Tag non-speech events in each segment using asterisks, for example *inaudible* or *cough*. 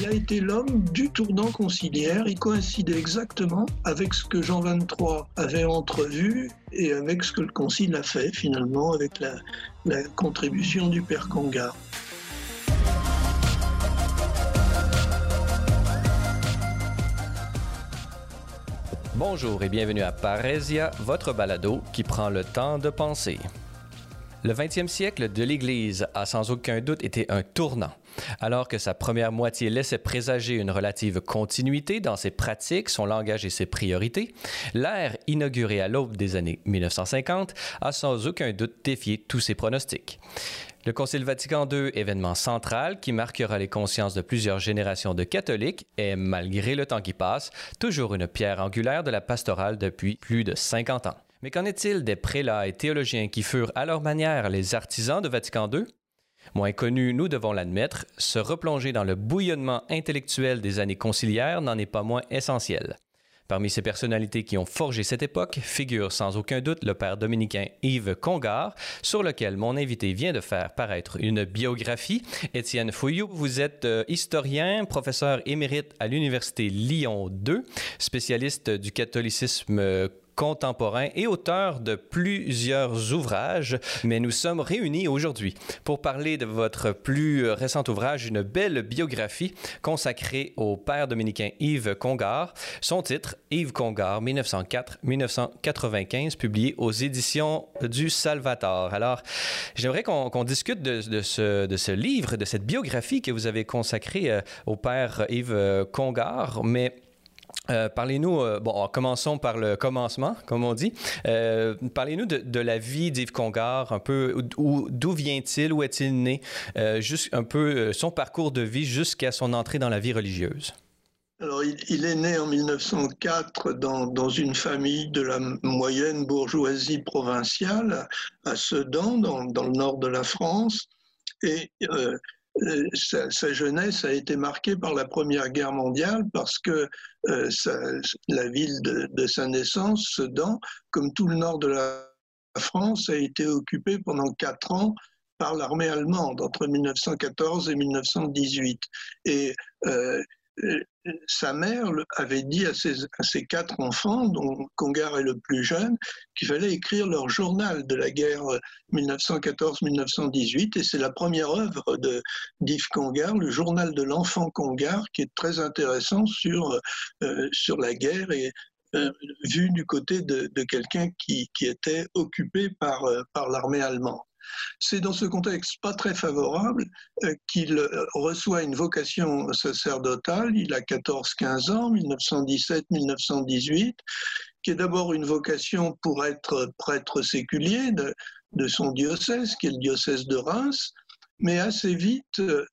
il a été l'homme du tournant conciliaire. Il coïncidait exactement avec ce que Jean XXIII avait entrevu et avec ce que le concile a fait finalement avec la, contribution du père Congar. Bonjour et bienvenue à Parésia, votre balado qui prend le temps de penser. Le 20e siècle de l'Église a sans aucun doute été un tournant. Alors que sa première moitié laissait présager une relative continuité dans ses pratiques, son langage et ses priorités, l'ère inaugurée à l'aube des années 1950 a sans aucun doute défié tous ses pronostics. Le Concile Vatican II, événement central qui marquera les consciences de plusieurs générations de catholiques, est, malgré le temps qui passe, toujours une pierre angulaire de la pastorale depuis plus de 50 ans. Mais qu'en est-il des prélats et théologiens qui furent à leur manière les artisans de Vatican II? Moins connus, nous devons l'admettre, se replonger dans le bouillonnement intellectuel des années conciliaires n'en est pas moins essentiel. Parmi ces personnalités qui ont forgé cette époque figure sans aucun doute le père dominicain Yves Congar, sur lequel mon invité vient de faire paraître une biographie. Étienne Fouillou, vous êtes euh, historien, professeur émérite à l'Université Lyon 2, spécialiste du catholicisme contemporain et auteur de plusieurs ouvrages, mais nous sommes réunis aujourd'hui pour parler de votre plus récent ouvrage, une belle biographie consacrée au père dominicain Yves Congar. Son titre, Yves Congar, 1904-1995, publié aux éditions du Salvator. Alors, j'aimerais qu'on discute de, ce, livre, de cette biographie que vous avez consacrée euh, au père Yves Congar, mais euh, parlez-nous, euh, bon, commençons par le commencement, comme on dit. Euh, parlez-nous de, la vie d'Yves Congar, un peu, d'où vient-il, où est-il né, juste un peu son parcours de vie jusqu'à son entrée dans la vie religieuse. Alors, il, est né en 1904 dans, dans, une famille de la moyenne bourgeoisie provinciale à Sedan, dans, dans le nord de la France. Et sa, jeunesse a été marquée par la Première Guerre mondiale parce que euh, la ville de, sa naissance, Sedan, comme tout le nord de la France, a été occupée pendant quatre ans par l'armée allemande entre 1914 et 1918. Et euh, sa mère avait dit à ses, quatre enfants, dont Congar est le plus jeune, qu'il fallait écrire leur journal de la guerre 1914-1918. Et c'est la première œuvre de d'Yves Congar, le journal de l'enfant Congar, qui est très intéressant sur, euh, sur la guerre et euh, vu du côté de, quelqu'un qui, était occupé par l'armée allemande. C'est dans ce contexte pas très favorable euh, qu'il euh, reçoit une vocation sacerdotale. Il a 14-15 ans, 1917-1918, qui est d'abord une vocation pour être prêtre séculier de, son diocèse, qui est le diocèse de Reims, mais assez vite, euh,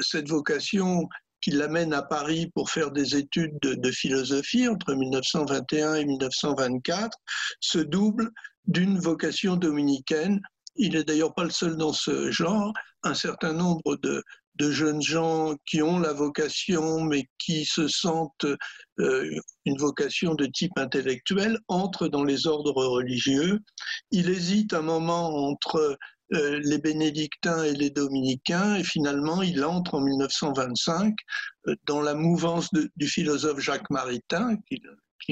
cette vocation qui l'amène à Paris pour faire des études de, philosophie entre 1921 et 1924 se double d'une vocation dominicaine il n'est d'ailleurs pas le seul dans ce genre. Un certain nombre de, jeunes gens qui ont la vocation, mais qui se sentent euh, une vocation de type intellectuel, entrent dans les ordres religieux. Il hésite un moment entre euh, les bénédictins et les dominicains, et finalement il entre en 1925 euh, dans la mouvance du philosophe Jacques Maritain,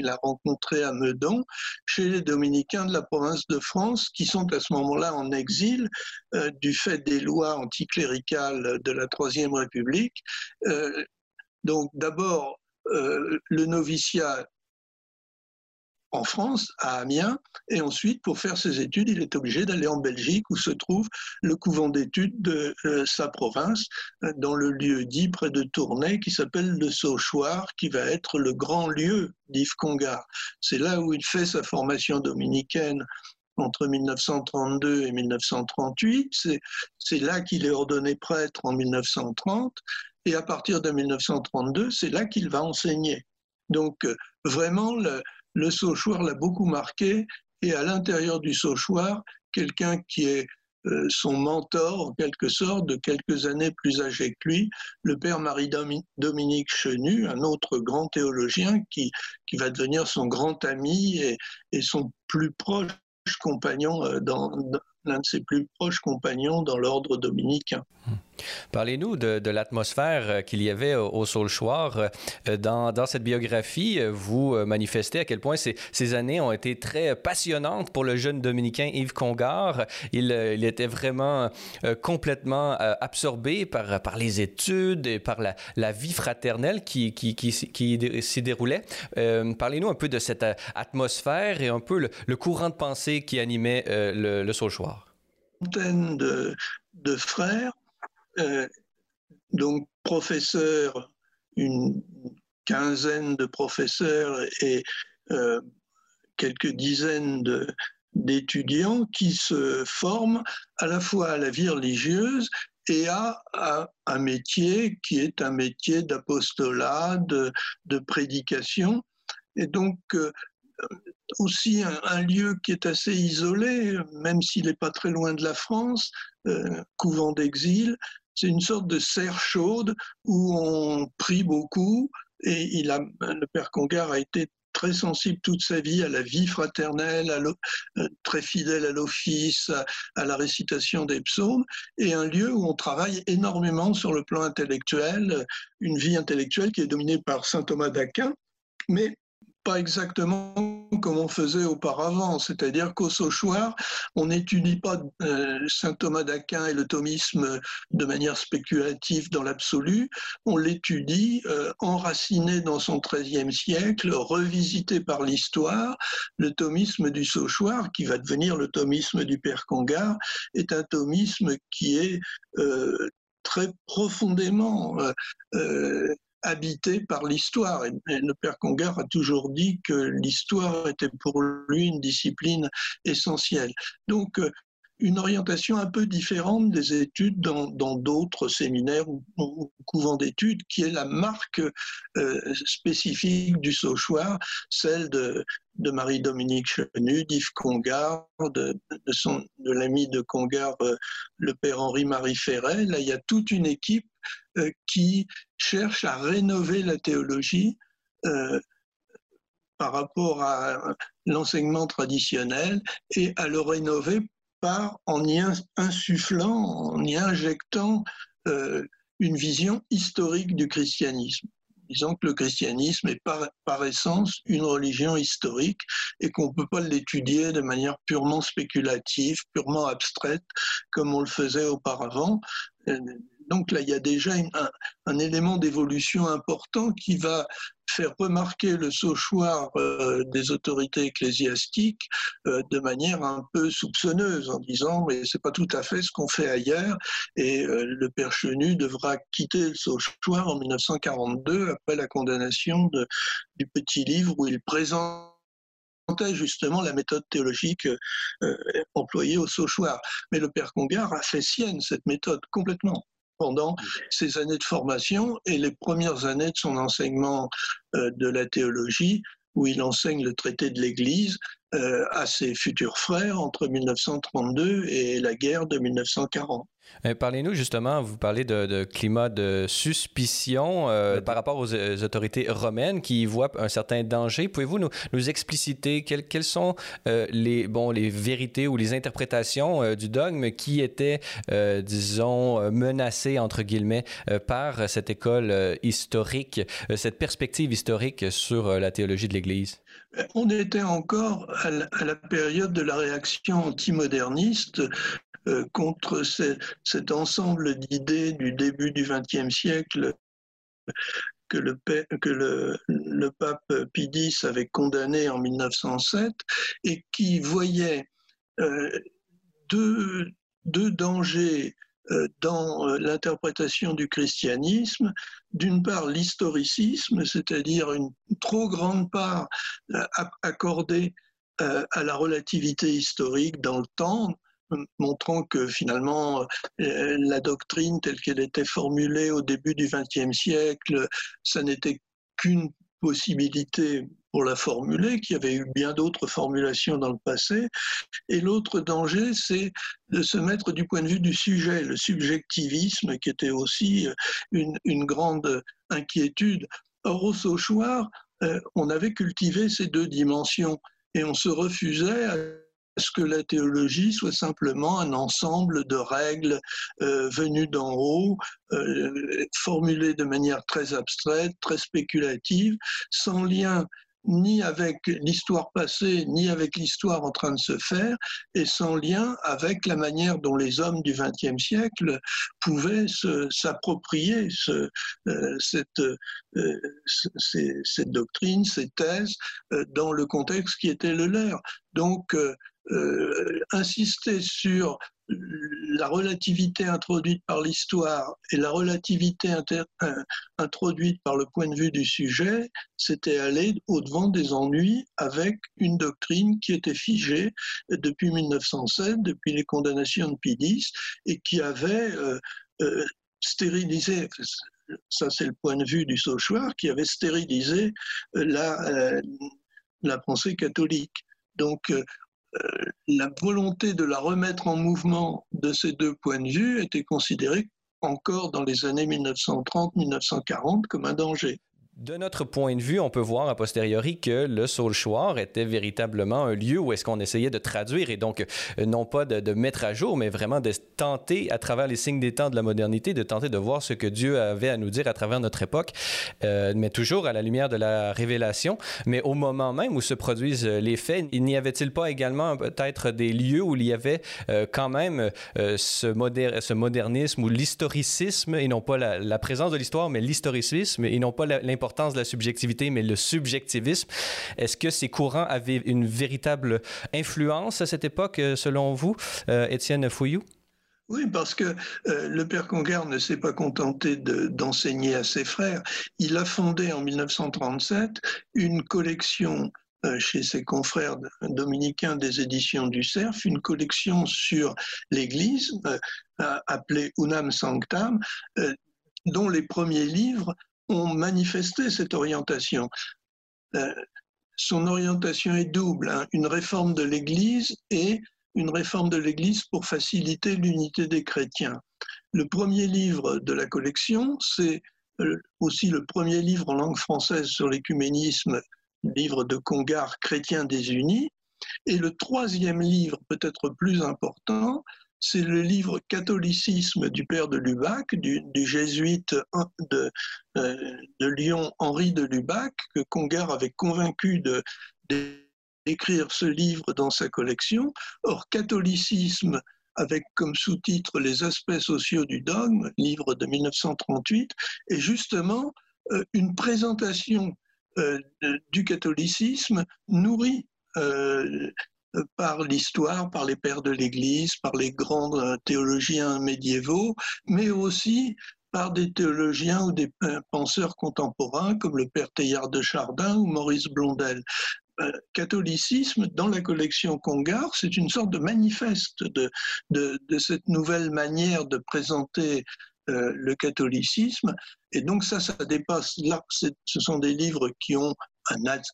a rencontré à Meudon, chez les dominicains de la province de France, qui sont à ce moment-là en exil euh, du fait des lois anticléricales de la Troisième République. Euh, donc d'abord, euh, le noviciat en France, à Amiens, et ensuite, pour faire ses études, il est obligé d'aller en Belgique, où se trouve le couvent d'études de euh, sa province, euh, dans le lieu dit près de Tournai, qui s'appelle le Sauchoir, qui va être le grand lieu d'Yves Congar. C'est là où il fait sa formation dominicaine entre 1932 et 1938. C'est là qu'il est ordonné prêtre en 1930. Et à partir de 1932, c'est là qu'il va enseigner. Donc, euh, vraiment, le, le Sauchoir l'a beaucoup marqué et à l'intérieur du Sauchoir, quelqu'un qui est euh, son mentor, en quelque sorte, de quelques années plus âgé que lui, le père Marie-Dominique Chenu, un autre grand théologien qui, qui va devenir son grand ami et, et son plus proche compagnon, euh, dans, l'un de ses plus proches compagnons dans l'ordre dominicain. Parlez-nous de, l'atmosphère euh, qu'il y avait au, Saulchoir. Euh, dans, cette biographie, euh, vous manifestez à quel point ces, années ont été très passionnantes pour le jeune dominicain Yves Congar. Il, était vraiment complètement absorbé par, les études et par la, vie fraternelle qui, s'y déroulait. Parlez-nous un peu de cette atmosphère et un peu le, courant de pensée qui animait le, le Saulchoir. Une de frères euh, donc professeurs, une quinzaine de professeurs et euh, quelques dizaines d'étudiants qui se forment à la fois à la vie religieuse et à, un métier qui est un métier d'apostolat, de, prédication. Et donc, euh, aussi un, lieu qui est assez isolé, même s'il n'est pas très loin de la France, couvent d'exil, c'est une sorte de serre chaude où on prie beaucoup. Et le père Congar a été très sensible toute sa vie à la vie fraternelle, euh, très fidèle à l'office, à, la récitation des psaumes, et un lieu où on travaille énormément sur le plan intellectuel, une vie intellectuelle qui est dominée par saint Thomas d'Aquin, mais pas exactement comme on faisait auparavant, c'est-à-dire qu'au Sauchoir, on n'étudie pas euh, saint Thomas d'Aquin et le thomisme de manière spéculative dans l'absolu, on l'étudie euh, enraciné dans son XIIIe siècle, revisité par l'histoire. Le thomisme du Sauchoir, qui va devenir le thomisme du Père Congar, est un thomisme qui est euh, très profondément habité par l'histoire. Le père Congar a toujours dit que l'histoire était pour lui une discipline essentielle. Donc, euh, une orientation un peu différente des études dans d'autres séminaires ou, couvents d'études, qui est la marque euh, spécifique du Sauchoir, celle de, Marie-Dominique Chenu, d'Yves Congar, de, de, de l'ami de Congar, euh, le père Henri-Marie Ferret. Là, il y a toute une équipe euh, qui cherche à rénover la théologie par rapport à l'enseignement traditionnel et à le rénover par en y insufflant, en y injectant euh, une vision historique du christianisme. Disons que le christianisme est par, par essence une religion historique et qu'on ne peut pas l'étudier de manière purement spéculative, purement abstraite, comme on le faisait auparavant. Donc là, il y a déjà un, élément d'évolution important qui va faire remarquer le sauchoir euh, des autorités ecclésiastiques euh, de manière un peu soupçonneuse en disant mais c'est pas tout à fait ce qu'on fait ailleurs et euh, le père Chenu devra quitter le sauchoir en 1942 après la condamnation du petit livre où il présente justement la méthode théologique employée au Sauchoir. Mais le père Congar a fait sienne cette méthode complètement pendant ses années de formation et les premières années de son enseignement euh, de la théologie, où il enseigne le traité de l'Église euh, à ses futurs frères entre 1932 et la guerre de 1940. Euh, parlez-nous justement, vous parlez de, climat de suspicion euh, par rapport aux, autorités romaines qui voient un certain danger. Pouvez-vous nous, nous, expliciter quelles, sont les, bon, les vérités ou les interprétations du dogme qui étaient, disons, menacées, entre guillemets, par cette école historique, cette perspective historique sur la théologie de l'Église? On était encore à la, période de la réaction antimoderniste euh, contre cet ensemble d'idées du début du XXe siècle que, le, pape Pie X avait condamné en 1907 et qui voyait euh, deux, dangers dans euh, l'interprétation du christianisme, d'une part l'historicisme, c'est-à-dire une trop grande part euh, accordée à la relativité historique dans le temps, montrant que finalement la doctrine telle qu'elle était formulée au début du XXe siècle, ça n'était qu'une possibilité pour la formuler, qu'il y avait eu bien d'autres formulations dans le passé. Et l'autre danger, c'est de se mettre du point de vue du sujet, le subjectivisme, qui était aussi euh, une, grande inquiétude. Or, au Sauchoir, euh, on avait cultivé ces deux dimensions et on se refusait à ce que la théologie soit simplement un ensemble de règles euh, venues d'en haut, formulées de manière très abstraite, très spéculative, sans lien ni avec l'histoire passée, ni avec l'histoire en train de se faire, et sans lien avec la manière dont les hommes du XXe siècle pouvaient s'approprier euh, cette, euh, cette, doctrine, ces thèses, euh, dans le contexte qui était le leur. Donc, insister sur la relativité introduite par l'histoire et la relativité euh, introduite par le point de vue du sujet, c'était aller au-devant des ennuis avec une doctrine qui était figée depuis 1907, depuis les condamnations de Pidis, et qui avait euh, euh, stérilisé, ça c'est le point de vue du Sauchoir, qui avait stérilisé la, la pensée catholique. Donc, la volonté de la remettre en mouvement de ces deux points de vue était considérée encore dans les années 1930-1940 comme un danger. De notre point de vue, on peut voir a posteriori que le Saulchoir était véritablement un lieu où est-ce qu'on essayait de traduire et donc euh, non pas de, mettre à jour, mais vraiment de tenter à travers les signes des temps de la modernité, de tenter de voir ce que Dieu avait à nous dire à travers notre époque, euh, mais toujours à la lumière de la révélation. Mais au moment même où se produisent euh, les faits, n'y avait-il pas également peut-être des lieux où il y avait quand même ce, ce, modernisme ou l'historicisme et non pas la, la présence de l'histoire, mais l'historicisme et non pas l'importance de la subjectivité, mais le subjectivisme. Est-ce que ces courants avaient une véritable influence à cette époque, euh, selon vous, euh, Étienne Fouillou? Oui, parce que euh, le père Congar ne s'est pas contenté d'enseigner à ses frères. Il a fondé en 1937 une collection chez ses confrères dominicains des éditions du Cerf, une collection sur l'Église appelée Unam Sanctam, dont les premiers livres ont manifesté cette orientation. Euh, son orientation est double, hein. une réforme de l'Église et une réforme de l'Église pour faciliter l'unité des chrétiens. Le premier livre de la collection, c'est euh, aussi le premier livre en langue française sur l'écuménisme, livre de Congar, Chrétiens désunis. Et le troisième livre, peut-être plus important, c'est le livre Catholicisme du père de Lubac, du, jésuite de, euh, de, Lyon Henri de Lubac, que Congar avait convaincu d'écrire ce livre dans sa collection. Or, Catholicisme, avec comme sous-titre Les aspects sociaux du dogme, livre de 1938, est justement euh, une présentation euh, du catholicisme nourrie euh, par l'histoire, par les pères de l'Église, par les grands euh, théologiens médiévaux, mais aussi par des théologiens ou des euh, penseurs contemporains comme le père Teilhard de Chardin ou Maurice Blondel. Catholicisme, dans la collection Congar, c'est une sorte de manifeste de cette nouvelle manière de présenter le catholicisme. Et donc ça, ça dépasse, là, ce sont des livres qui ont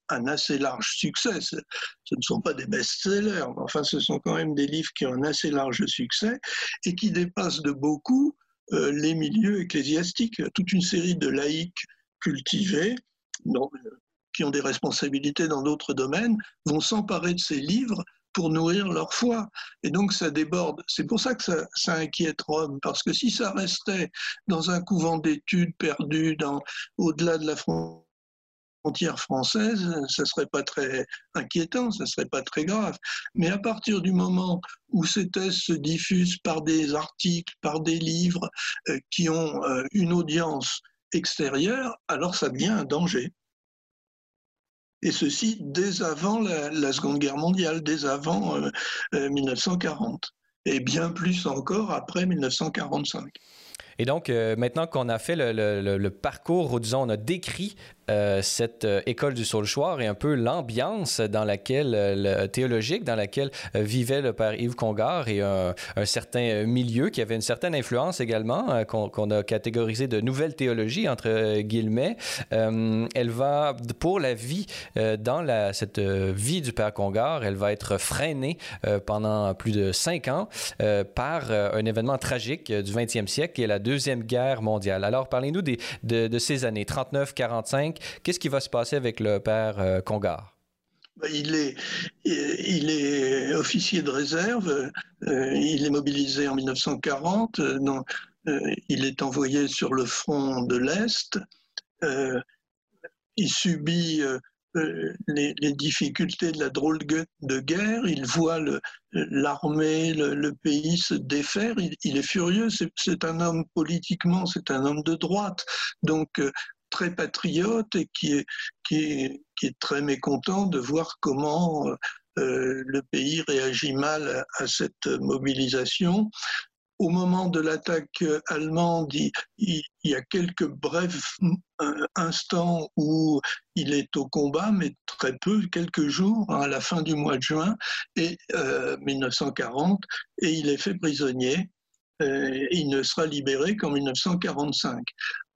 un, assez large succès. Ce, ne sont pas des best-sellers, mais enfin, ce sont quand même des livres qui ont un assez large succès et qui dépassent de beaucoup euh, les milieux ecclésiastiques. Toute une série de laïcs cultivés, qui ont des responsabilités dans d'autres domaines, vont s'emparer de ces livres pour nourrir leur foi. Et donc ça déborde. C'est pour ça que ça, ça, inquiète Rome, parce que si ça restait dans un couvent d'études perdu au-delà de la frontière, frontière française, ce serait pas très inquiétant, ce serait pas très grave. Mais à partir du moment où ces thèses se diffusent par des articles, par des livres euh, qui ont euh, une audience extérieure, alors ça devient un danger. Et ceci dès avant la, Seconde Guerre mondiale, dès avant 1940, euh, et bien plus encore après 1945. Et donc, maintenant qu'on a fait le, le, le, parcours, on a décrit euh, cette euh, école du Saulchoir et un peu l'ambiance dans laquelle, euh, théologique, dans laquelle vivait le père Yves Congar et un, certain milieu qui avait une certaine influence également, qu'on a catégorisé de nouvelle théologie, entre guillemets. elle va, pour la vie, dans cette vie du père Congar, elle va être freinée pendant plus de cinq ans par un événement tragique du 20e siècle, qui est la Deuxième Guerre mondiale. Alors, parlez-nous de, de ces années 39-45 Qu'est-ce qui va se passer avec le père euh, Congar? bah, il est, il officier de réserve, il est mobilisé en 1940, il est envoyé sur le front de l'Est, il subit euh, les, difficultés de la drôle de guerre, il voit l'armée, le, pays se défaire, il, est furieux, c'est un homme politiquement, c'est un homme de droite, donc euh, très patriote et qui est, très mécontent de voir comment euh, le pays réagit mal à cette mobilisation au moment de l'attaque allemande, il, y a quelques brefs euh, instants où il est au combat, mais très peu, quelques jours, hein, à la fin du mois de juin et, 1940, euh, et il est fait prisonnier. Euh, il ne sera libéré qu'en 1945.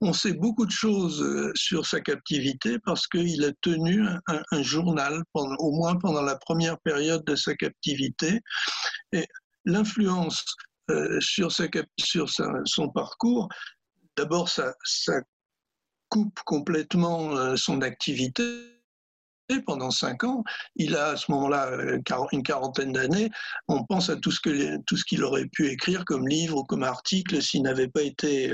On sait beaucoup de choses sur sa captivité parce qu'il a tenu un, journal, au moins pendant la première période de sa captivité. Et l'influence euh, sur, son parcours. D'abord, ça, coupe complètement euh, son activité pendant cinq ans. Il a à ce moment-là euh, une quarantaine d'années. On pense à tout ce qu'il aurait pu écrire comme livre ou comme article s'il n'avait pas été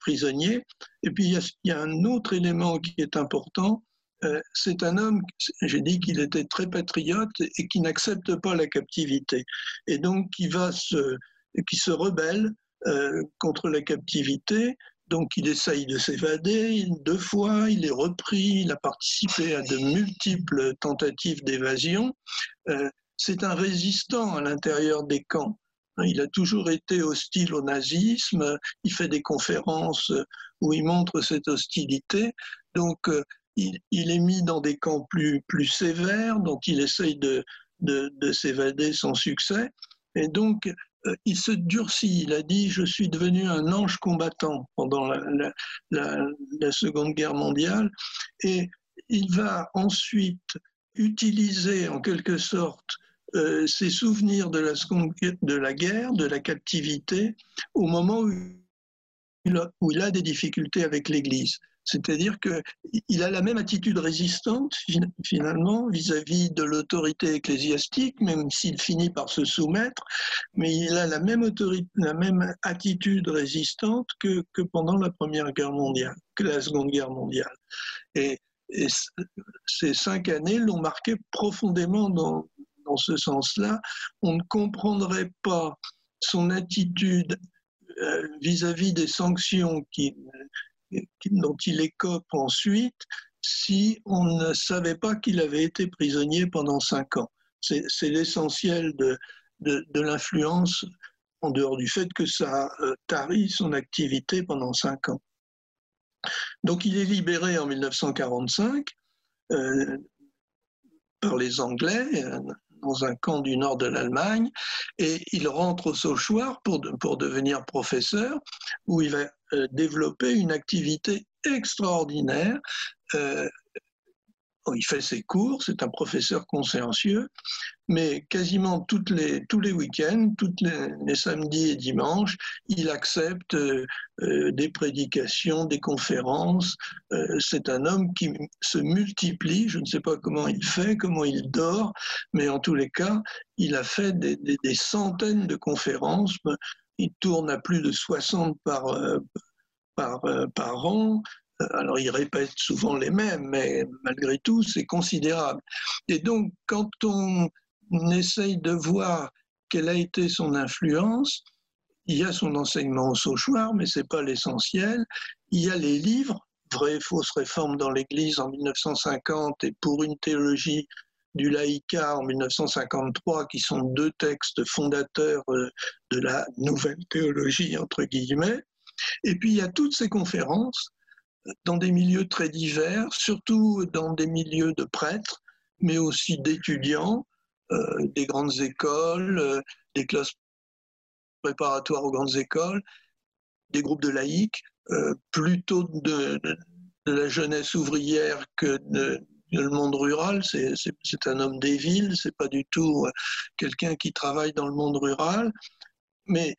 prisonnier. Et puis il y, a, un autre élément qui est important. c'est un homme, j'ai dit qu'il était très patriote et qui n'accepte pas la captivité. Et donc qui va se, qui se rebelle euh, contre la captivité. Donc il essaye de s'évader deux fois, il est repris, il a participé à de multiples tentatives d'évasion. Euh, c'est un résistant à l'intérieur des camps. Il a toujours été hostile au nazisme, il fait des conférences où il montre cette hostilité. Donc euh, il, est mis dans des camps plus, plus sévères, dont il essaye de, de, de s'évader sans succès. Et donc, il se durcit. Il a dit Je suis devenu un ange combattant pendant la, Seconde Guerre mondiale. Et il va ensuite utiliser en quelque sorte euh, ses souvenirs de la, guerre, de la captivité, au moment où il a des difficultés avec l'Église. C'est-à-dire qu'il a la même attitude résistante, finalement, vis-à-vis de l'autorité ecclésiastique, même s'il finit par se soumettre, mais il a la même, attitude résistante que, pendant la Première Guerre mondiale, que la Seconde Guerre mondiale. Et, ces cinq années l'ont marqué profondément dans, ce sens-là. On ne comprendrait pas son attitude euh, vis-à-vis -vis des sanctions qui, dont il écope ensuite si on ne savait pas qu'il avait été prisonnier pendant cinq ans. C'est l'essentiel de, l'influence, en dehors du fait que ça euh, tarit son activité pendant cinq ans. Donc il est libéré en 1945 euh, par les Anglais euh, dans un camp du nord de l'Allemagne et il rentre au Sauchoir pour, pour devenir professeur où il va euh, développer une activité extraordinaire. Euh, il fait ses cours, c'est un professeur consciencieux, mais quasiment toutes les, tous les week-ends, tous les, samedis et dimanches, il accepte euh, des prédications, des conférences. c'est un homme qui se multiplie, je ne sais pas comment il fait, comment il dort, mais en tous les cas, il a fait des, des centaines de conférences il tourne à plus de 60 par, euh, par, euh, par an. Euh, alors, il répète souvent les mêmes, mais malgré tout, c'est considérable. Et donc, quand on essaye de voir quelle a été son influence, il y a son enseignement au Sauchoir, mais ce n'est pas l'essentiel. Il y a les livres, Vraies et fausses réformes dans l'Église en 1950 et pour une théologie du laïcat en 1953, qui sont deux textes fondateurs euh, de la nouvelle théologie, entre guillemets. Et puis il y a toutes ces conférences euh, dans des milieux très divers, surtout dans des milieux de prêtres, mais aussi d'étudiants, des grandes écoles, des classes préparatoires aux grandes écoles, des groupes de laïcs, plutôt de, de, la jeunesse ouvrière que de, le monde rural, c'est un homme des villes, c'est pas du tout euh, quelqu'un qui travaille dans le monde rural. Mais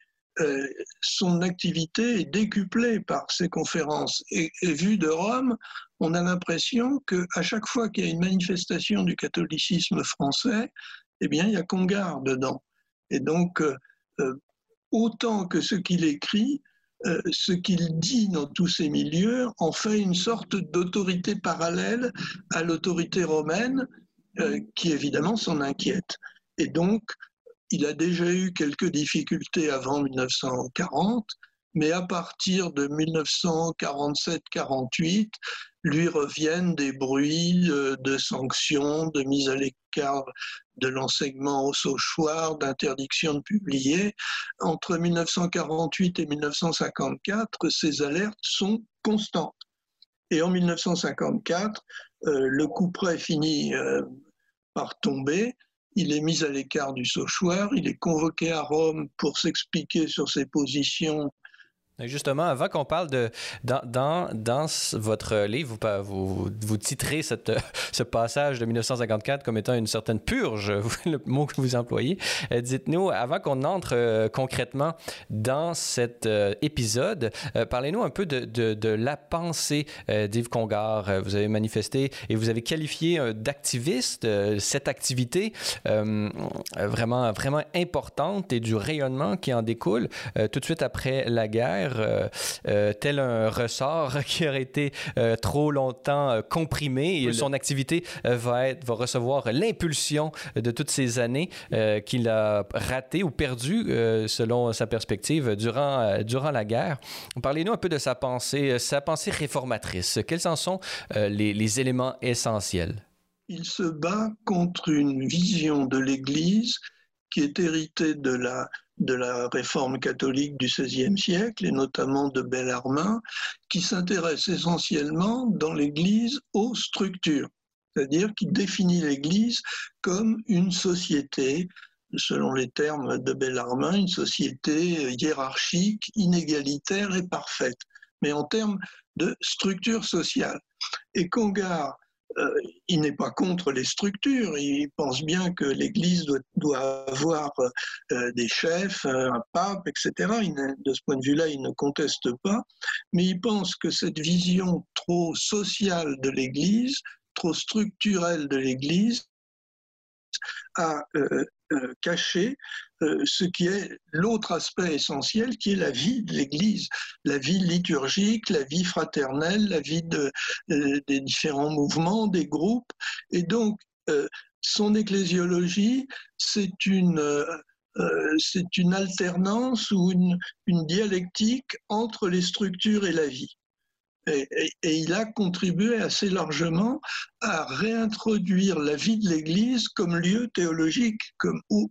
son activité est décuplée par ces conférences. Et, et vu de Rome, on a l'impression qu'à chaque fois qu'il y a une manifestation du catholicisme français, eh bien, il y a Congar dedans. Et donc, autant que ce qu'il écrit, euh, ce qu'il dit dans tous ces milieux en fait une sorte d'autorité parallèle à l'autorité romaine euh, qui évidemment s'en inquiète. Et donc, il a déjà eu quelques difficultés avant 1940, mais à partir de 1947-48, lui reviennent des bruits euh, de sanctions, de mise à l'écart de l'enseignement au Sauchoir, d'interdiction de publier. Entre 1948 et 1954, ces alertes sont constantes. Et en 1954, euh, le coup finit euh, par tomber. Il est mis à l'écart du Sauchoir, il est convoqué à Rome pour s'expliquer sur ses positions Justement, avant qu'on parle de. Dans, dans, dans, votre livre, vous, vous, vous titrez cette, *laughs* ce passage de 1954 comme étant une certaine purge, *laughs* le mot que vous employez. Euh, dites-nous, avant qu'on entre euh, concrètement dans cet euh, épisode, parlez-nous un peu de, de, de la pensée d'Yves Congar. vous avez manifesté et vous avez qualifié d'activiste cette activité vraiment, vraiment importante et du rayonnement qui en découle tout de suite après la guerre. Euh, euh, tel un ressort *laughs* qui aurait été euh, trop longtemps comprimé. Et son activité va, être, va recevoir l'impulsion de toutes ces années qu'il a ratées ou perdues, selon sa perspective, durant, durant la guerre. Parlez-nous un peu de sa pensée, sa pensée réformatrice. Quels en sont les, les éléments essentiels? Il se bat contre une vision de l'Église qui est héritée de la de la réforme catholique du XVIe siècle, et notamment de Bellarmin, qui s'intéresse essentiellement dans l'Église aux structures, c'est-à-dire qui définit l'Église comme une société, selon les termes de Bellarmin, une société hiérarchique, inégalitaire et parfaite, mais en termes de structure sociale. Et Congar euh, il n'est pas contre les structures, il pense bien que l'Église doit, avoir euh, des chefs, un pape, etc. de ce point de vue-là, il ne conteste pas, mais il pense que cette vision trop sociale de l'Église, trop structurelle de l'Église, a euh, euh, caché euh, ce qui est l'autre aspect essentiel, qui est la vie de l'Église, la vie liturgique, la vie fraternelle, la vie de, des différents mouvements, des groupes. Et donc, son ecclésiologie, c'est une, c'est une alternance ou une, une dialectique entre les structures et la vie. Et, il a contribué assez largement à réintroduire la vie de l'Église comme lieu théologique,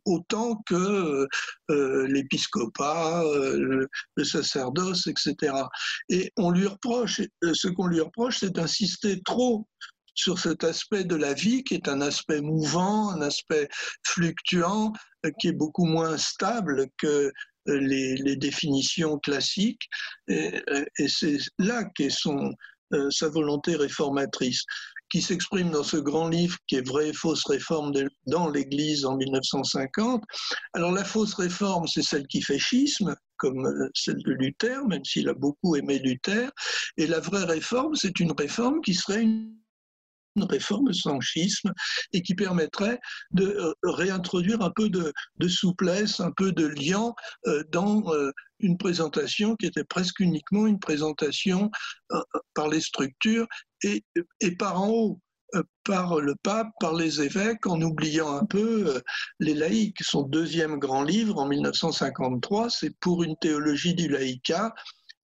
autant que euh, l'épiscopat, euh, le, sacerdoce, etc. Et on lui reproche, euh, ce qu'on lui reproche, c'est d'insister trop sur cet aspect de la vie qui est un aspect mouvant, un aspect fluctuant, qui est beaucoup moins stable que les, définitions classiques, et, c'est là qu'est son, euh, sa volonté réformatrice, qui s'exprime dans ce grand livre qui est Vraie et fausse réforme dans l'Église en 1950. Alors la fausse réforme, c'est celle qui fait schisme, comme euh, celle de Luther, même s'il a beaucoup aimé Luther, et la vraie réforme, c'est une réforme qui serait une une réforme sans schisme et qui permettrait de euh, réintroduire un peu de, souplesse, un peu de lien euh, dans euh, une présentation qui était presque uniquement une présentation par les structures et, et par en haut par le pape, par les évêques, en oubliant un peu les laïcs. Son deuxième grand livre, en 1953, c'est Pour une théologie du laïcat,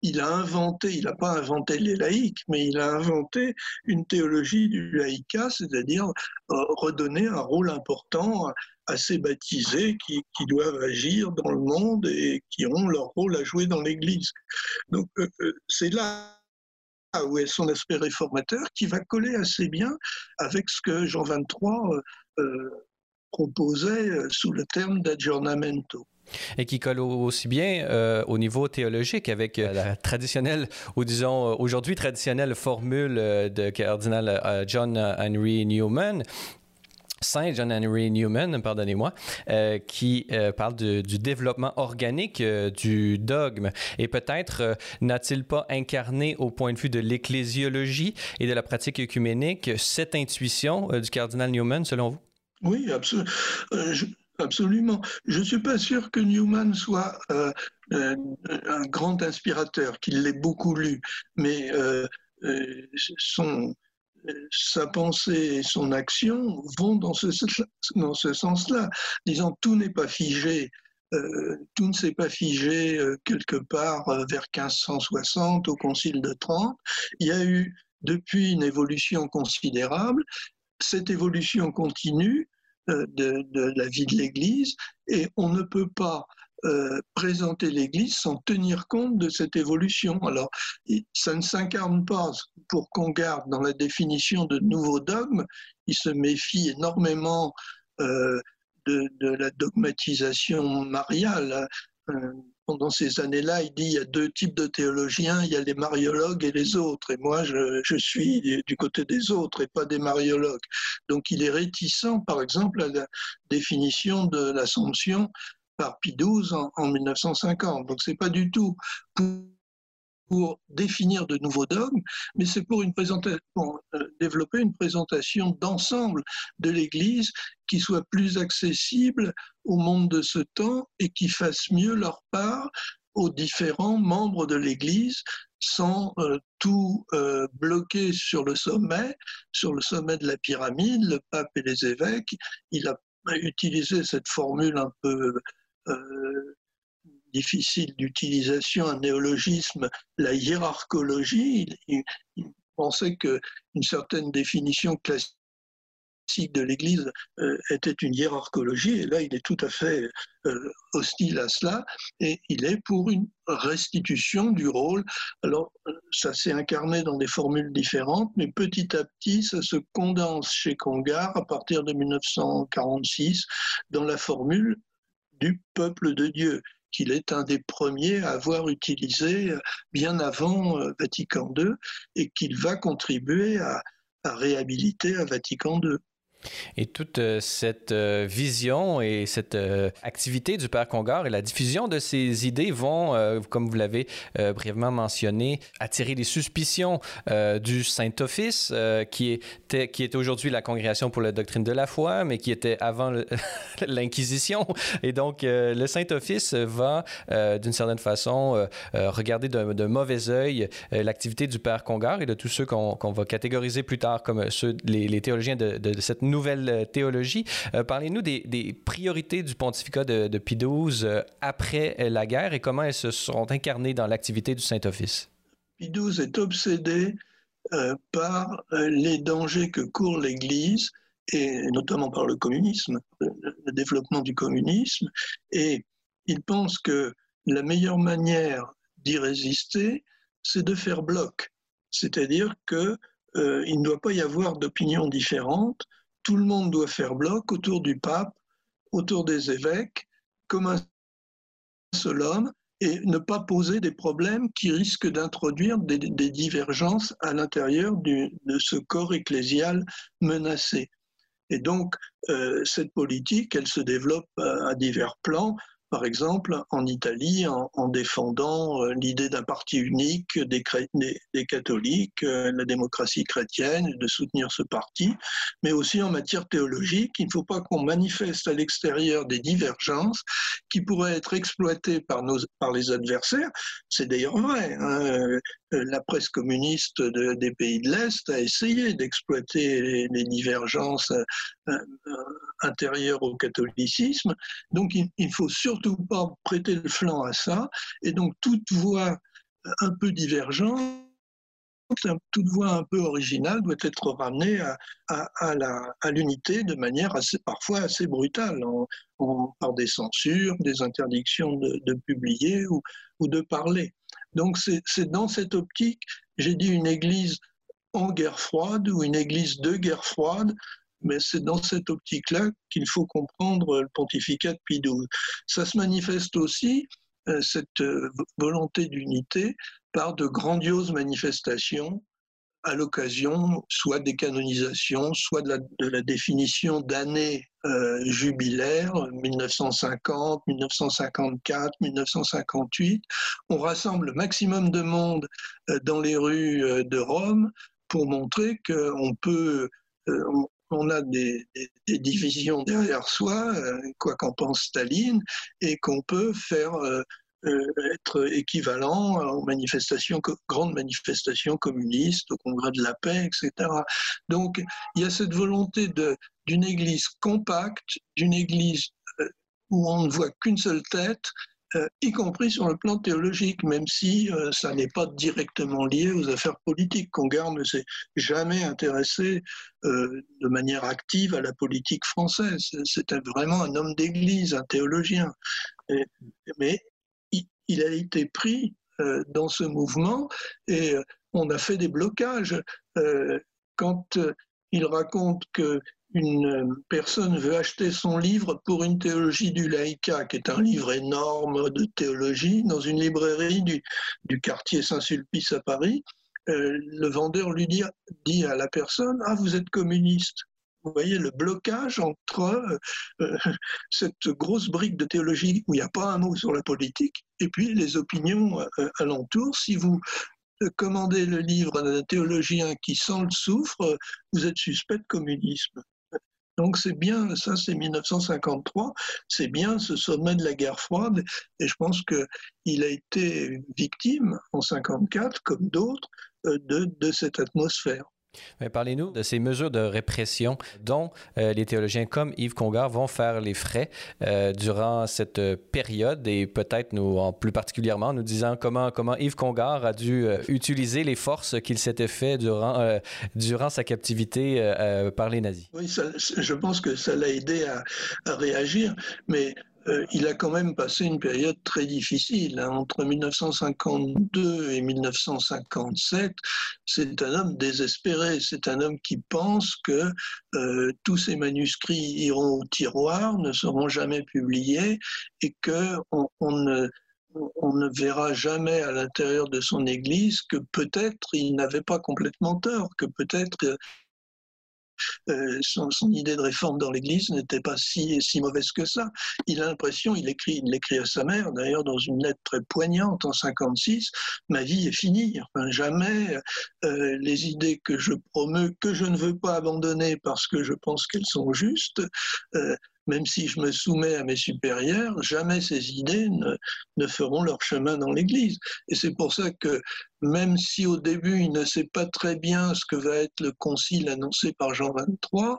il a inventé, il n'a pas inventé les laïcs, mais il a inventé une théologie du laïcat, c'est-à-dire euh, redonner un rôle important à ces baptisés qui, doivent agir dans le monde et qui ont leur rôle à jouer dans l'Église. Donc euh, euh, c'est là où est son aspect réformateur qui va coller assez bien avec ce que Jean 23 proposait sous le terme d'aggiornamento et qui colle aussi bien euh, au niveau théologique avec euh, la traditionnelle, ou disons euh, aujourd'hui traditionnelle formule de cardinal John Henry Newman, Saint John Henry Newman, pardonnez-moi, euh, qui euh, parle du développement organique euh, du dogme. Et peut-être n'a-t-il pas incarné au point de vue de l'ecclésiologie et de la pratique œcuménique cette intuition du cardinal Newman, selon vous? Oui, absolument. Je ne suis pas sûr que Newman soit un grand inspirateur, qu'il l'ait beaucoup lu, mais son sa pensée et son action vont dans ce, dans ce sens-là, disant tout n'est pas figé, euh, tout ne s'est pas figé euh, quelque part euh, vers 1560 au Concile de Trente. Il y a eu depuis une évolution considérable. Cette évolution continue de, de la vie de l'Église et on ne peut pas euh, présenter l'Église sans tenir compte de cette évolution. Alors, ça ne s'incarne pas pour qu'on garde dans la définition de nouveaux dogmes. Il se méfie énormément euh, de, la dogmatisation mariale. Euh, pendant ces années-là, il dit il y a deux types de théologiens, il y a les mariologues et les autres. Et moi, je, suis du côté des autres et pas des mariologues. Donc, il est réticent, par exemple, à la définition de l'Assomption par Pie XII en, 1950. Donc c'est pas du tout définir de nouveaux dogmes, mais c'est pour, pour euh, développer une présentation d'ensemble de l'Église qui soit plus accessible au monde de ce temps et qui fasse mieux leur part aux différents membres de l'Église sans euh, tout euh, bloquer sur le sommet, sur le sommet de la pyramide, le pape et les évêques. Il a utilisé cette formule un peu difficile d'utilisation, un néologisme, la hiérarchologie. Il, pensait qu'une certaine définition classique de l'Église euh, était une hiérarchologie, et là il est tout à fait euh, hostile à cela, et il est pour une restitution du rôle. Alors ça s'est incarné dans des formules différentes, mais petit à petit ça se condense chez Congar à partir de 1946 dans la formule du peuple de Dieu, qu'il est un des premiers à avoir utilisé euh, bien avant euh, Vatican II et qu'il va contribuer à, à réhabiliter à Vatican II. Et toute euh, cette euh, vision et cette euh, activité du Père Congar et la diffusion de ces idées vont, comme vous l'avez brièvement mentionné, attirer les suspicions du Saint-Office, qui, était, qui est aujourd'hui la Congrégation pour la doctrine de la foi, mais qui était avant *laughs* l'Inquisition. Et donc, le Saint-Office va, d'une certaine façon, regarder d'un mauvais œil l'activité du Père Congar et de tous ceux qu'on va catégoriser plus tard comme les, théologiens de, de cette nouvelle euh, théologie. Euh, parlez-nous des, priorités du pontificat de, de Pie XII euh, après la guerre et comment elles se sont incarnées dans l'activité du Saint-Office. Pie XII est obsédé par les dangers que court l'Église et notamment par le communisme, le développement du communisme, et il pense que la meilleure manière d'y résister, c'est de faire bloc, c'est-à-dire que il ne doit pas y avoir d'opinions différentes, tout le monde doit faire bloc autour du pape, autour des évêques, comme un seul homme, et ne pas poser des problèmes qui risquent d'introduire des, divergences à l'intérieur de ce corps ecclésial menacé. Et donc, euh, cette politique, elle se développe à divers plans par exemple, en Italie, en, défendant euh, l'idée d'un parti unique des, catholiques, euh, la démocratie chrétienne, de soutenir ce parti, mais aussi en matière théologique. Il ne faut pas qu'on manifeste à l'extérieur des divergences qui pourraient être exploitées par, nos, par les adversaires. C'est d'ailleurs vrai. Hein. Euh, la presse communiste des pays de l'Est a essayé d'exploiter les, divergences intérieures au catholicisme. Donc il faut surtout pas prêter le flanc à ça. Et donc toute voix un peu divergente, toute voix un peu originale doit être ramenée à, l'unité de manière assez, parfois assez brutale, par des censures, des interdictions de, publier ou de parler. Donc c'est dans cette optique, j'ai dit une église en guerre froide ou une église de guerre froide, mais c'est dans cette optique-là qu'il faut comprendre le pontificat de Pie XII. Ça se manifeste aussi, euh, cette euh, volonté d'unité, par de grandioses manifestations à l'occasion soit des canonisations, soit de la, définition d'années euh, jubilaires, 1950, 1954, 1958. On rassemble le maximum de monde dans les rues de Rome pour montrer qu'on peut, on, a des, divisions derrière soi, quoi qu'en pense Staline, et qu'on peut faire euh, être équivalent aux manifestations, grandes manifestations communistes, au Congrès de la paix, etc. Donc il y a cette volonté d'une Église compacte, d'une Église euh, où on ne voit qu'une seule tête, euh, y compris sur le plan théologique, même si ça n'est pas directement lié aux affaires politiques. Congar ne s'est jamais intéressé de manière active à la politique française. C'était vraiment un homme d'église, un théologien. mais il a été pris euh, dans ce mouvement et euh, on a fait des blocages. Euh, quand il raconte que une personne veut acheter son livre pour une théologie du laïcat, qui est un livre énorme de théologie, dans une librairie du, quartier Saint-Sulpice à Paris, le vendeur lui dit, dit à la personne Ah, vous êtes communiste vous voyez le blocage entre euh, euh, cette grosse brique de théologie où il n'y a pas un mot sur la politique et puis les opinions euh, alentour. Si vous commandez le livre d'un théologien qui sent le soufre, vous êtes suspect de communisme. Donc c'est bien, ça c'est 1953, c'est bien ce sommet de la guerre froide, et je pense qu'il a été victime en 1954, comme d'autres, de, de cette atmosphère. Parlez-nous de ces mesures de répression dont euh, les théologiens comme Yves Congar vont faire les frais euh, durant cette période et peut-être nous, en plus particulièrement, nous disant comment, Yves Congar a dû euh, utiliser les forces qu'il s'était fait durant, durant sa captivité par les nazis. Oui, je pense que ça l'a aidé à, à réagir, mais euh, il a quand même passé une période très difficile. Hein. Entre 1952 et 1957, c'est un homme désespéré. C'est un homme qui pense que euh, tous ses manuscrits iront au tiroir, ne seront jamais publiés et qu'on on ne, on ne verra jamais à l'intérieur de son Église que peut-être il n'avait pas complètement tort, que peut-être euh, son, idée de réforme dans l'Église n'était pas si, si mauvaise que ça. Il a l'impression, il écrit, il écrit à sa mère, d'ailleurs dans une lettre très poignante en 56, ma vie est finie. Enfin, jamais euh, les idées que je promeux, que je ne veux pas abandonner parce que je pense qu'elles sont justes, euh, même si je me soumets à mes supérieurs, jamais ces idées ne, feront leur chemin dans l'Église. Et c'est pour ça que même si au début il ne sait pas très bien ce que va être le concile annoncé par Jean XXIII,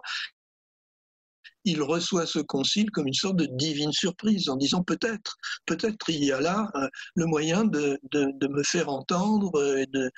il reçoit ce concile comme une sorte de divine surprise en disant peut-être, peut-être il y a là euh, le moyen de, me faire entendre et de,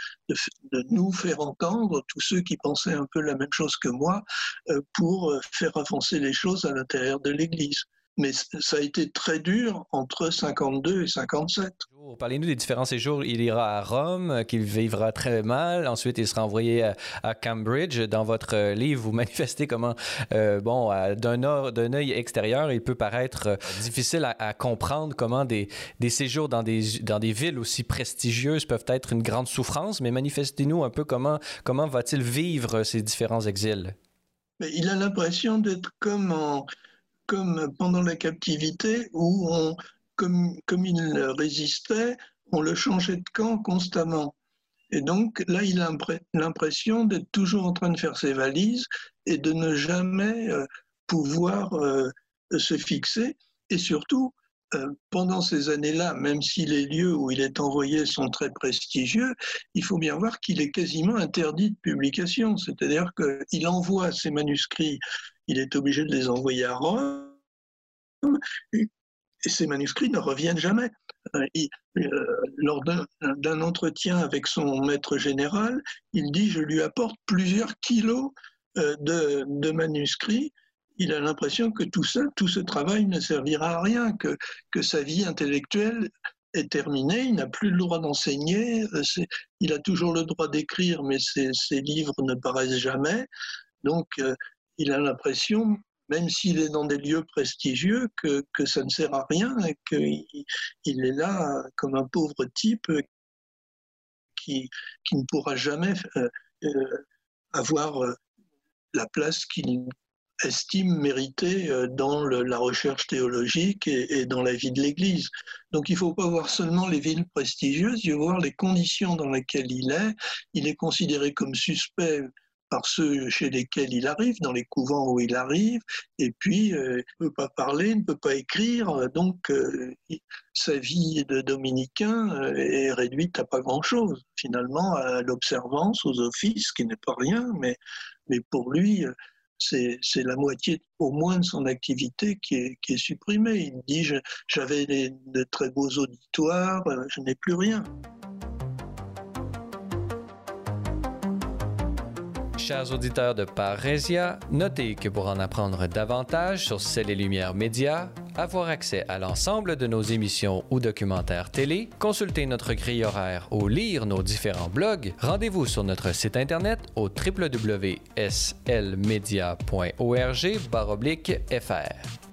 nous faire entendre, tous ceux qui pensaient un peu la même chose que moi, euh, pour euh, faire avancer les choses à l'intérieur de l'Église mais ça a été très dur entre 52 et 57. Parlez-nous des différents séjours. Il ira à Rome, qu'il vivra très mal. Ensuite, il sera envoyé à, Cambridge. Dans votre livre, vous *laughs* manifestez comment, euh, bon, d'un œil extérieur, il peut paraître euh, difficile à, comprendre comment des, des, séjours dans des, dans des villes aussi prestigieuses peuvent être une grande souffrance. Mais manifestez-nous un peu comment, comment va-t-il vivre ces différents exils? Mais il a l'impression d'être comme en comme pendant la captivité où, comme, comme il résistait, on le changeait de camp constamment. Et donc là, il a l'impression d'être toujours en train de faire ses valises et de ne jamais euh, pouvoir euh, se fixer. Et surtout, euh, pendant ces années-là, même si les lieux où il est envoyé sont très prestigieux, il faut bien voir qu'il est quasiment interdit de publication. C'est-à-dire qu'il envoie ses manuscrits il est obligé de les envoyer à Rome, et, ces manuscrits ne reviennent jamais. Euh, euh, lors d'un entretien avec son maître général, il dit Je lui apporte plusieurs kilos euh, de, manuscrits. Il a l'impression que tout ça, tout ce travail ne servira à rien, que, que sa vie intellectuelle est terminée, il n'a plus le droit d'enseigner, il a toujours le droit d'écrire, mais ses, livres ne paraissent jamais. Donc, il a l'impression, même s'il est dans des lieux prestigieux, que, que ça ne sert à rien et qu'il il est là comme un pauvre type qui, qui ne pourra jamais euh, avoir la place qu'il estime mériter dans la recherche théologique et, dans la vie de l'Église. Donc il ne faut pas voir seulement les villes prestigieuses, il faut voir les conditions dans lesquelles il est. Il est considéré comme suspect par ceux chez lesquels il arrive, dans les couvents où il arrive, et puis euh, il ne peut pas parler, il ne peut pas écrire, donc euh, sa vie de dominicain euh, est réduite à pas grand-chose, finalement, à l'observance, aux offices, qui n'est pas rien, mais, mais pour lui, c'est la moitié au moins de son activité qui est, qui est supprimée. Il dit, j'avais de très beaux auditoires, je n'ai plus rien. Chers auditeurs de Parésia, notez que pour en apprendre davantage sur Celles et Lumières Médias, avoir accès à l'ensemble de nos émissions ou documentaires télé, consulter notre grille horaire ou lire nos différents blogs, rendez-vous sur notre site internet au www.slmedia.org/fr.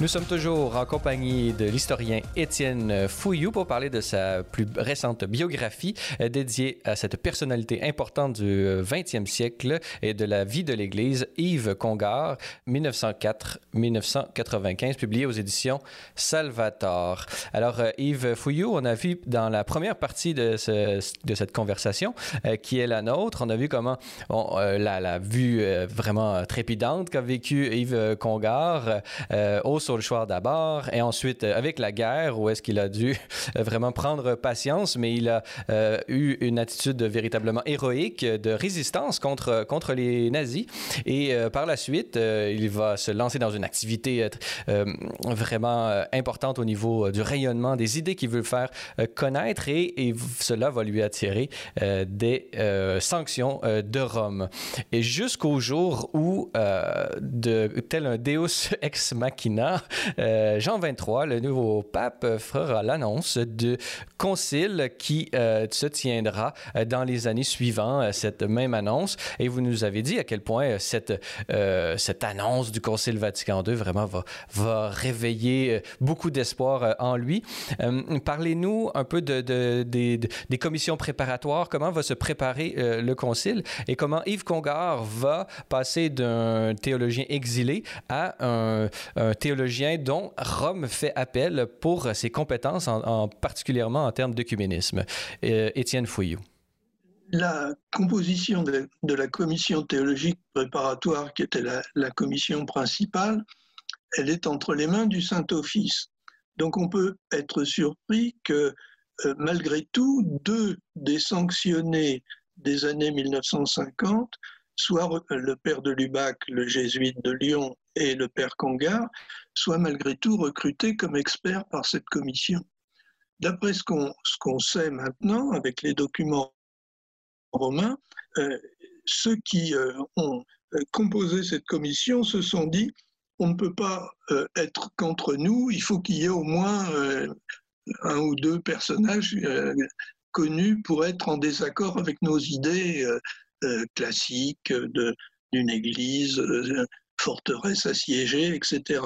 Nous sommes toujours en compagnie de l'historien Étienne Fouillou pour parler de sa plus récente biographie euh, dédiée à cette personnalité importante du 20e siècle et de la vie de l'Église, Yves Congar, 1904-1995, publié aux éditions Salvator. Alors, euh, Yves Fouillou, on a vu dans la première partie de, cette conversation, euh, qui est la nôtre, on a vu comment la, la, vue vraiment trépidante qu'a vécu Yves Congar au sur le choix d'abord, et ensuite euh, avec la guerre, où est-ce qu'il a dû euh, vraiment prendre patience, mais il a euh, eu une attitude véritablement héroïque de résistance contre, contre les nazis. Et par la suite, il va se lancer dans une activité vraiment importante au niveau du rayonnement des idées qu'il veut faire connaître, et, et, cela va lui attirer des sanctions de Rome. Et jusqu'au jour où, de, tel un Deus ex machina, *laughs* euh, Jean 23, le nouveau pape, fera l'annonce de concile qui euh, se tiendra euh, dans les années suivantes, cette même annonce. Et vous nous avez dit à quel point cette, cette annonce du concile Vatican II vraiment va, va réveiller beaucoup d'espoir en lui. Parlez-nous un peu de, des commissions préparatoires, comment va se préparer le concile et comment Yves Congar va passer d'un théologien exilé à un, un théologien dont Rome fait appel pour ses compétences, en, particulièrement en termes d'œcuménisme. Euh, Étienne Fouillou. La composition de, la commission théologique préparatoire, qui était la, commission principale, elle est entre les mains du Saint-Office. Donc on peut être surpris que euh, malgré tout, deux des sanctionnés des années 1950 soit le père de Lubac, le jésuite de Lyon, et le père Congar, soit malgré tout recrutés comme experts par cette commission. D'après ce qu'on sait maintenant avec les documents romains, euh, ceux qui euh, ont euh, composé cette commission se sont dit on ne peut pas être qu'entre nous, il faut qu'il y ait au moins un ou deux personnages connus pour être en désaccord avec nos idées euh, classique d'une église, forteresse assiégée, etc.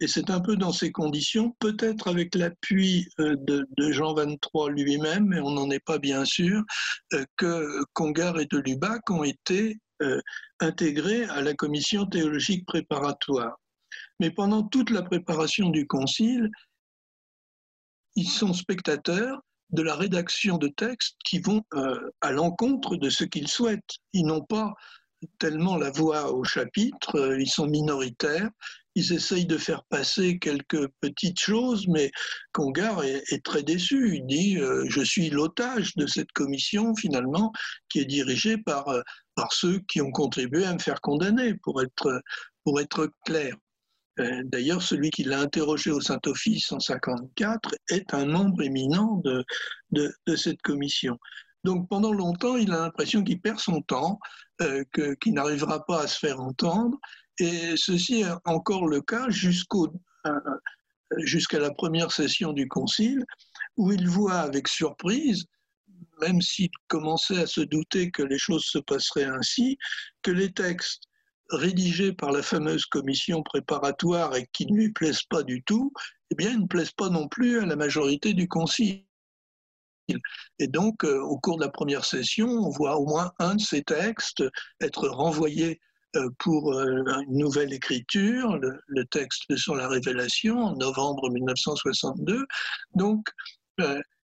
Et c'est un peu dans ces conditions, peut-être avec l'appui euh, de, Jean 23 lui-même, mais on n'en est pas bien sûr, que Congar et de Lubac ont été intégrés à la commission théologique préparatoire. Mais pendant toute la préparation du concile, ils sont spectateurs de la rédaction de textes qui vont euh, à l'encontre de ce qu'ils souhaitent. Ils n'ont pas tellement la voix au chapitre, euh, ils sont minoritaires, ils essayent de faire passer quelques petites choses, mais Congar est, très déçu. Il dit euh, Je suis l'otage de cette commission, finalement, qui est dirigée par, par ceux qui ont contribué à me faire condamner, pour être, pour être clair. Euh, d'ailleurs, celui qui l'a interrogé au Saint-Office en 54 est un membre éminent de, de, cette commission. Donc pendant longtemps, il a l'impression qu'il perd son temps, euh, qu'il n'arrivera pas à se faire entendre. Et ceci est encore le cas jusqu'au, euh, jusqu'à la première session du Concile, où il voit avec surprise, même s'il commençait à se douter que les choses se passeraient ainsi, que les textes rédigés par la fameuse commission préparatoire et qui ne lui plaisent pas du tout, eh bien, ne plaisent pas non plus à la majorité du Concile. Et donc, euh, au cours de la première session, on voit au moins un de ces textes être renvoyé euh, pour euh, une nouvelle écriture, le, texte sur la révélation, en novembre 1962. Donc,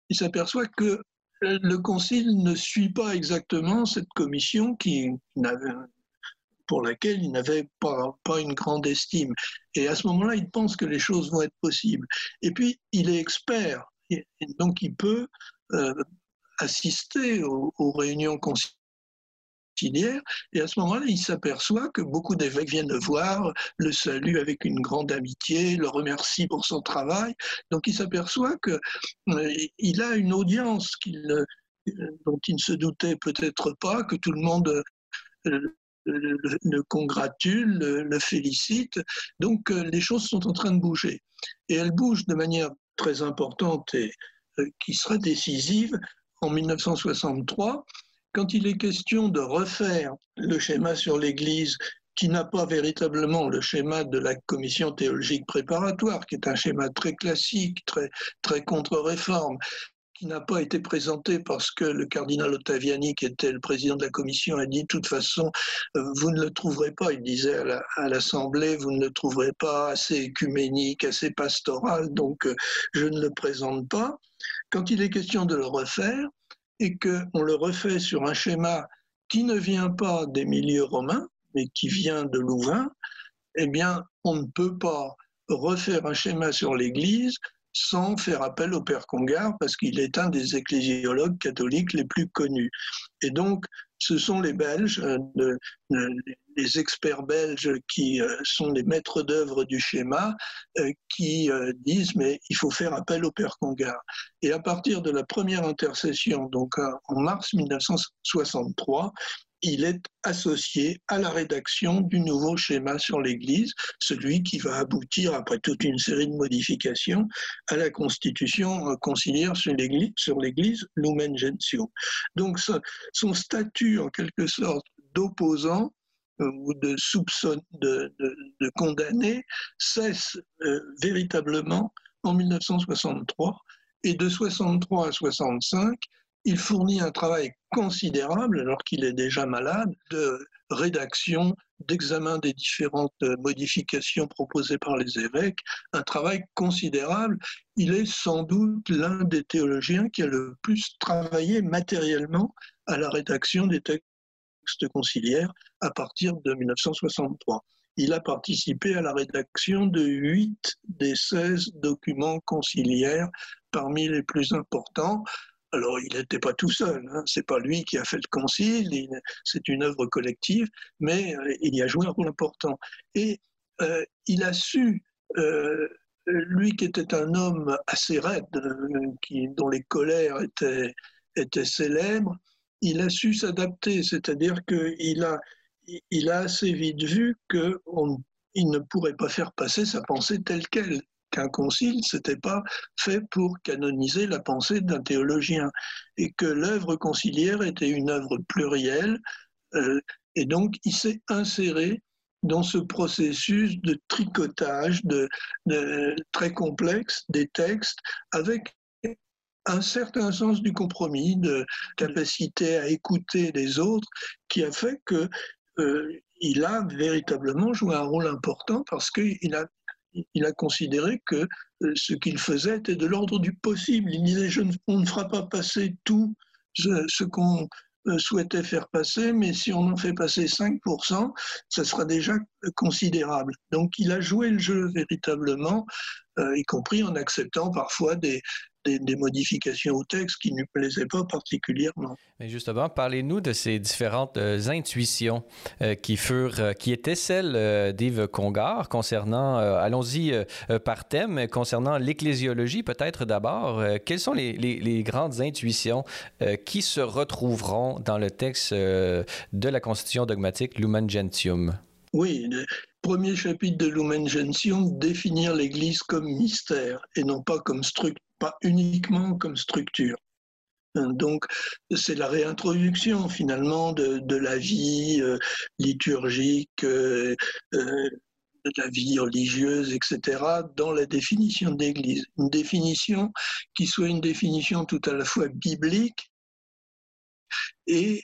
il s'aperçoit que le Concile ne suit pas exactement cette commission qui pour laquelle il n'avait pas, une grande estime. Et à ce moment-là, il pense que les choses vont être possibles. Et puis, il est expert, donc il peut assister aux, réunions conciliaires. Et à ce moment-là, il s'aperçoit que beaucoup d'évêques viennent le voir, le saluent avec une grande amitié, le remercient pour son travail. Donc il s'aperçoit qu'il euh, a une audience euh, dont il ne se doutait peut-être pas, que tout le monde le, congratule, le, félicite. Donc euh, les choses sont en train de bouger. Et elles bougent de manière très importante et euh, qui sera décisive en 1963, quand il est question de refaire le schéma sur l'Église qui n'a pas véritablement le schéma de la commission théologique préparatoire, qui est un schéma très classique, très, très contre-réforme, qui n'a pas été présenté parce que le cardinal Ottaviani, qui était le président de la commission, a dit de toute façon, euh, vous ne le trouverez pas, il disait à l'Assemblée, vous ne le trouverez pas assez écuménique, assez pastoral, donc euh, je ne le présente pas. Quand il est question de le refaire, et qu'on le refait sur un schéma qui ne vient pas des milieux romains, mais qui vient de Louvain, eh bien, on ne peut pas refaire un schéma sur l'Église sans faire appel au père Congar parce qu'il est un des ecclésiologues catholiques les plus connus. Et donc, ce sont les Belges, euh, les experts belges qui euh, sont les maîtres d'œuvre du schéma, euh, qui disent mais il faut faire appel au père Congar. Et à partir de la première intercession, donc en mars 1963, il est associé à la rédaction du nouveau schéma sur l'Église, celui qui va aboutir, après toute une série de modifications, à la constitution conciliaire sur l'Église, Lumen Gentium. Donc son statut, en quelque sorte, d'opposant euh, ou de de, condamné cesse euh, véritablement en 1963 et de 63 à 65 il fournit un travail considérable, alors qu'il est déjà malade, de rédaction, d'examen des différentes modifications proposées par les évêques, un travail considérable. Il est sans doute l'un des théologiens qui a le plus travaillé matériellement à la rédaction des textes conciliaires à partir de 1963. Il a participé à la rédaction de 8 des 16 documents conciliaires parmi les plus importants, alors, il n'était pas tout seul, hein. c'est pas lui qui a fait le concile, c'est une œuvre collective, mais euh, il y a joué un rôle important. Et euh, il a su, euh, lui qui était un homme assez raide, dont les colères étaient, étaient célèbres, il a su s'adapter, c'est-à-dire qu'il a, il a assez vite vu qu'il ne pourrait pas faire passer sa pensée telle qu'elle qu'un concile, n'était pas fait pour canoniser la pensée d'un théologien, et que l'œuvre conciliaire était une œuvre plurielle, euh, et donc il s'est inséré dans ce processus de tricotage de, très complexe des textes avec un certain sens du compromis, de capacité à écouter les autres, qui a fait que euh, a véritablement joué un rôle important parce qu'il a il a considéré que euh, ce qu'il faisait était de l'ordre du possible. Il disait, je on ne fera pas passer tout ce, qu'on euh, souhaitait faire passer, mais si on en fait passer 5%, ça sera déjà considérable. Donc il a joué le jeu véritablement, euh, y compris en acceptant parfois des, des, modifications au texte qui ne lui plaisaient pas particulièrement. Mais justement, parlez-nous de ces différentes euh, intuitions euh, qui furent, euh, qui étaient celles d'Yves Congar concernant, allons-y par thème, concernant l'ecclésiologie peut-être d'abord. quelles sont les, les, grandes intuitions qui se retrouveront dans le texte de la Constitution dogmatique Lumen Gentium? Oui, le premier chapitre de Lumen Gentium, définir l'Église comme mystère et non pas comme structure pas uniquement comme structure. Hein, donc, c'est la réintroduction finalement de, la vie euh, liturgique, euh, euh, de la vie religieuse, etc., dans la définition d'Église. Une définition qui soit une définition tout à la fois biblique et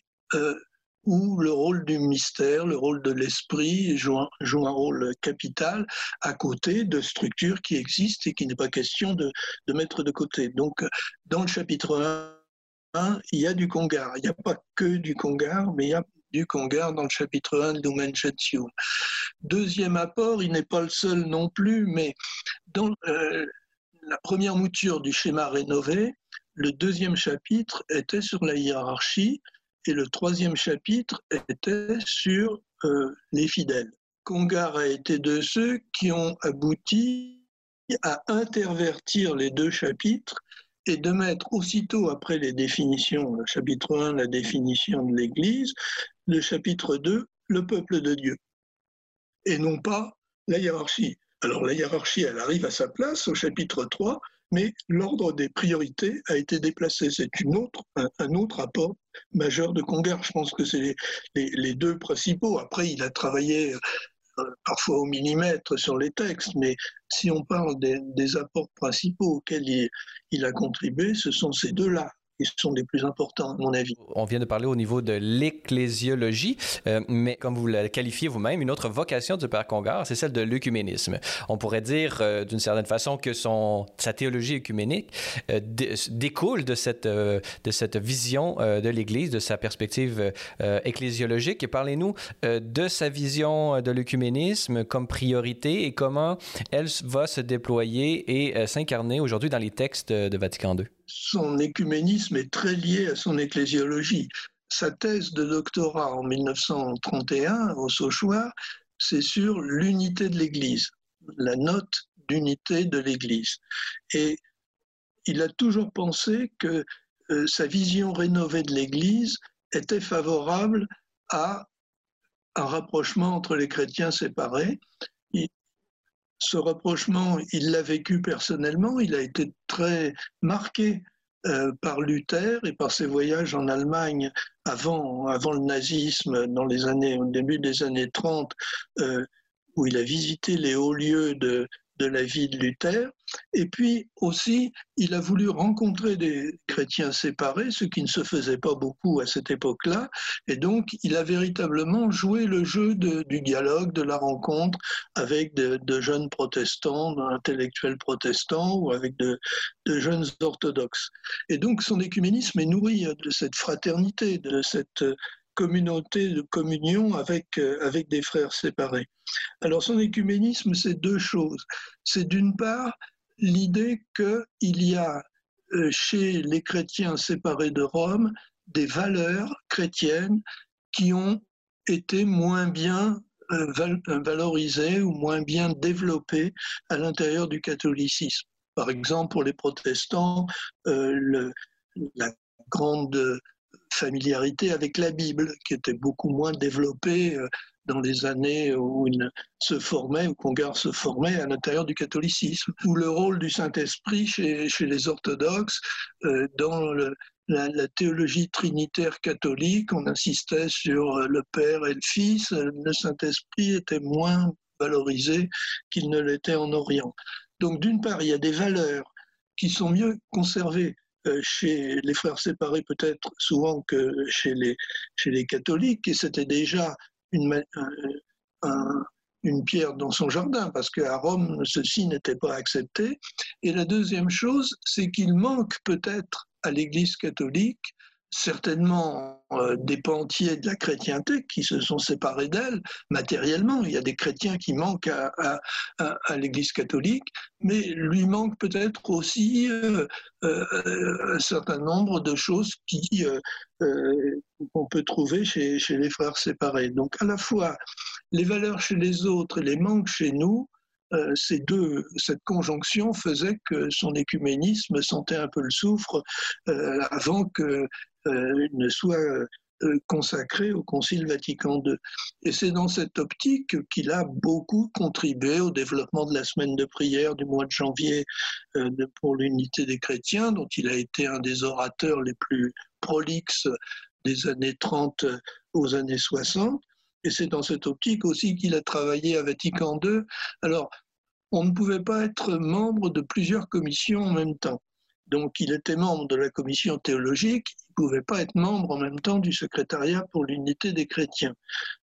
où le rôle du mystère, le rôle de l'esprit joue, un rôle capital à côté de structures qui existent et qui n'est pas question de, mettre de côté. Donc, dans le chapitre 1, il y a du Congar. Il n'y a pas que du Congar, mais il y a du Congar dans le chapitre 1 de Lumen Gentium. Deuxième apport, il n'est pas le seul non plus, mais dans euh, la première mouture du schéma rénové, le deuxième chapitre était sur la hiérarchie et le troisième chapitre était sur euh, les fidèles. Congar a été de ceux qui ont abouti à intervertir les deux chapitres et de mettre aussitôt après les définitions, le chapitre 1, la définition de l'Église, le chapitre 2, le peuple de Dieu, et non pas la hiérarchie. Alors la hiérarchie, elle arrive à sa place au chapitre 3, mais l'ordre des priorités a été déplacé. C'est autre, un, autre apport majeur de Congar. Je pense que c'est les, deux principaux. Après, il a travaillé euh, parfois au millimètre sur les textes, mais si on parle des, apports principaux auxquels il a contribué, ce sont ces deux-là ils sont les plus importants, à mon avis. On vient de parler au niveau de l'ecclésiologie, euh, mais comme vous la qualifiez vous-même, une autre vocation du Père Congar, c'est celle de l'œcuménisme. On pourrait dire euh, d'une certaine façon que son, sa théologie œcuménique euh, découle de cette, de cette vision de l'Église, de sa perspective ecclésiologique. Parlez-nous de sa vision de l'œcuménisme comme priorité et comment elle va se déployer et s'incarner aujourd'hui dans les textes de Vatican II son écuménisme est très lié à son ecclésiologie. Sa thèse de doctorat en 1931 au Sauchoir, c'est sur l'unité de l'Église, la note d'unité de l'Église. Et il a toujours pensé que euh, sa vision rénovée de l'Église était favorable à un rapprochement entre les chrétiens séparés ce rapprochement, il l'a vécu personnellement, il a été très marqué euh, par Luther et par ses voyages en Allemagne avant, le nazisme, dans les années, au début des années 30, euh, où il a visité les hauts lieux de, de la vie de Luther. Et puis aussi, il a voulu rencontrer des chrétiens séparés, ce qui ne se faisait pas beaucoup à cette époque-là. Et donc, il a véritablement joué le jeu du dialogue, de la rencontre avec de, jeunes protestants, d'intellectuels protestants ou avec de, jeunes orthodoxes. Et donc, son écuménisme est nourri de cette fraternité, de cette communauté de communion avec, euh, avec des frères séparés. Alors son écuménisme, c'est deux choses. C'est d'une part l'idée qu'il y a euh, chez les chrétiens séparés de Rome des valeurs chrétiennes qui ont été moins bien euh, valorisées ou moins bien développées à l'intérieur du catholicisme. Par exemple, pour les protestants, le, la grande familiarité avec la Bible, qui était beaucoup moins développée euh, dans les années où il se formait, où Congar se formait à l'intérieur du catholicisme, ou le rôle du Saint-Esprit chez, les orthodoxes euh, dans la, théologie trinitaire catholique, on insistait sur le Père et le Fils, le Saint-Esprit était moins valorisé qu'il ne l'était en Orient. Donc d'une part, il y a des valeurs qui sont mieux conservées euh, chez les frères séparés peut-être souvent que chez les catholiques, et c'était déjà une, pierre dans son jardin, parce qu'à Rome, ceci n'était pas accepté. Et la deuxième chose, c'est qu'il manque peut-être à l'Église catholique certainement euh, des pans entiers de la chrétienté qui se sont séparés d'elle matériellement. Il y a des chrétiens qui manquent à, l'Église catholique, mais lui manque peut-être aussi euh, euh, un certain nombre de choses qui qu'on peut trouver chez, les frères séparés. Donc à la fois les valeurs chez les autres et les manques chez nous, ces deux, cette conjonction faisait que son écuménisme sentait un peu le soufre avant que ne soit euh, consacré au Concile Vatican II. Et c'est dans cette optique qu'il a beaucoup contribué au développement de la semaine de prière du mois de janvier euh, pour l'unité des chrétiens, dont il a été un des orateurs les plus prolixes des années 30 aux années 60. Et c'est dans cette optique aussi qu'il a travaillé à Vatican II. Alors, on ne pouvait pas être membre de plusieurs commissions en même temps. Donc il était membre de la commission théologique, pouvait pas être membre en même temps du secrétariat pour l'unité des chrétiens.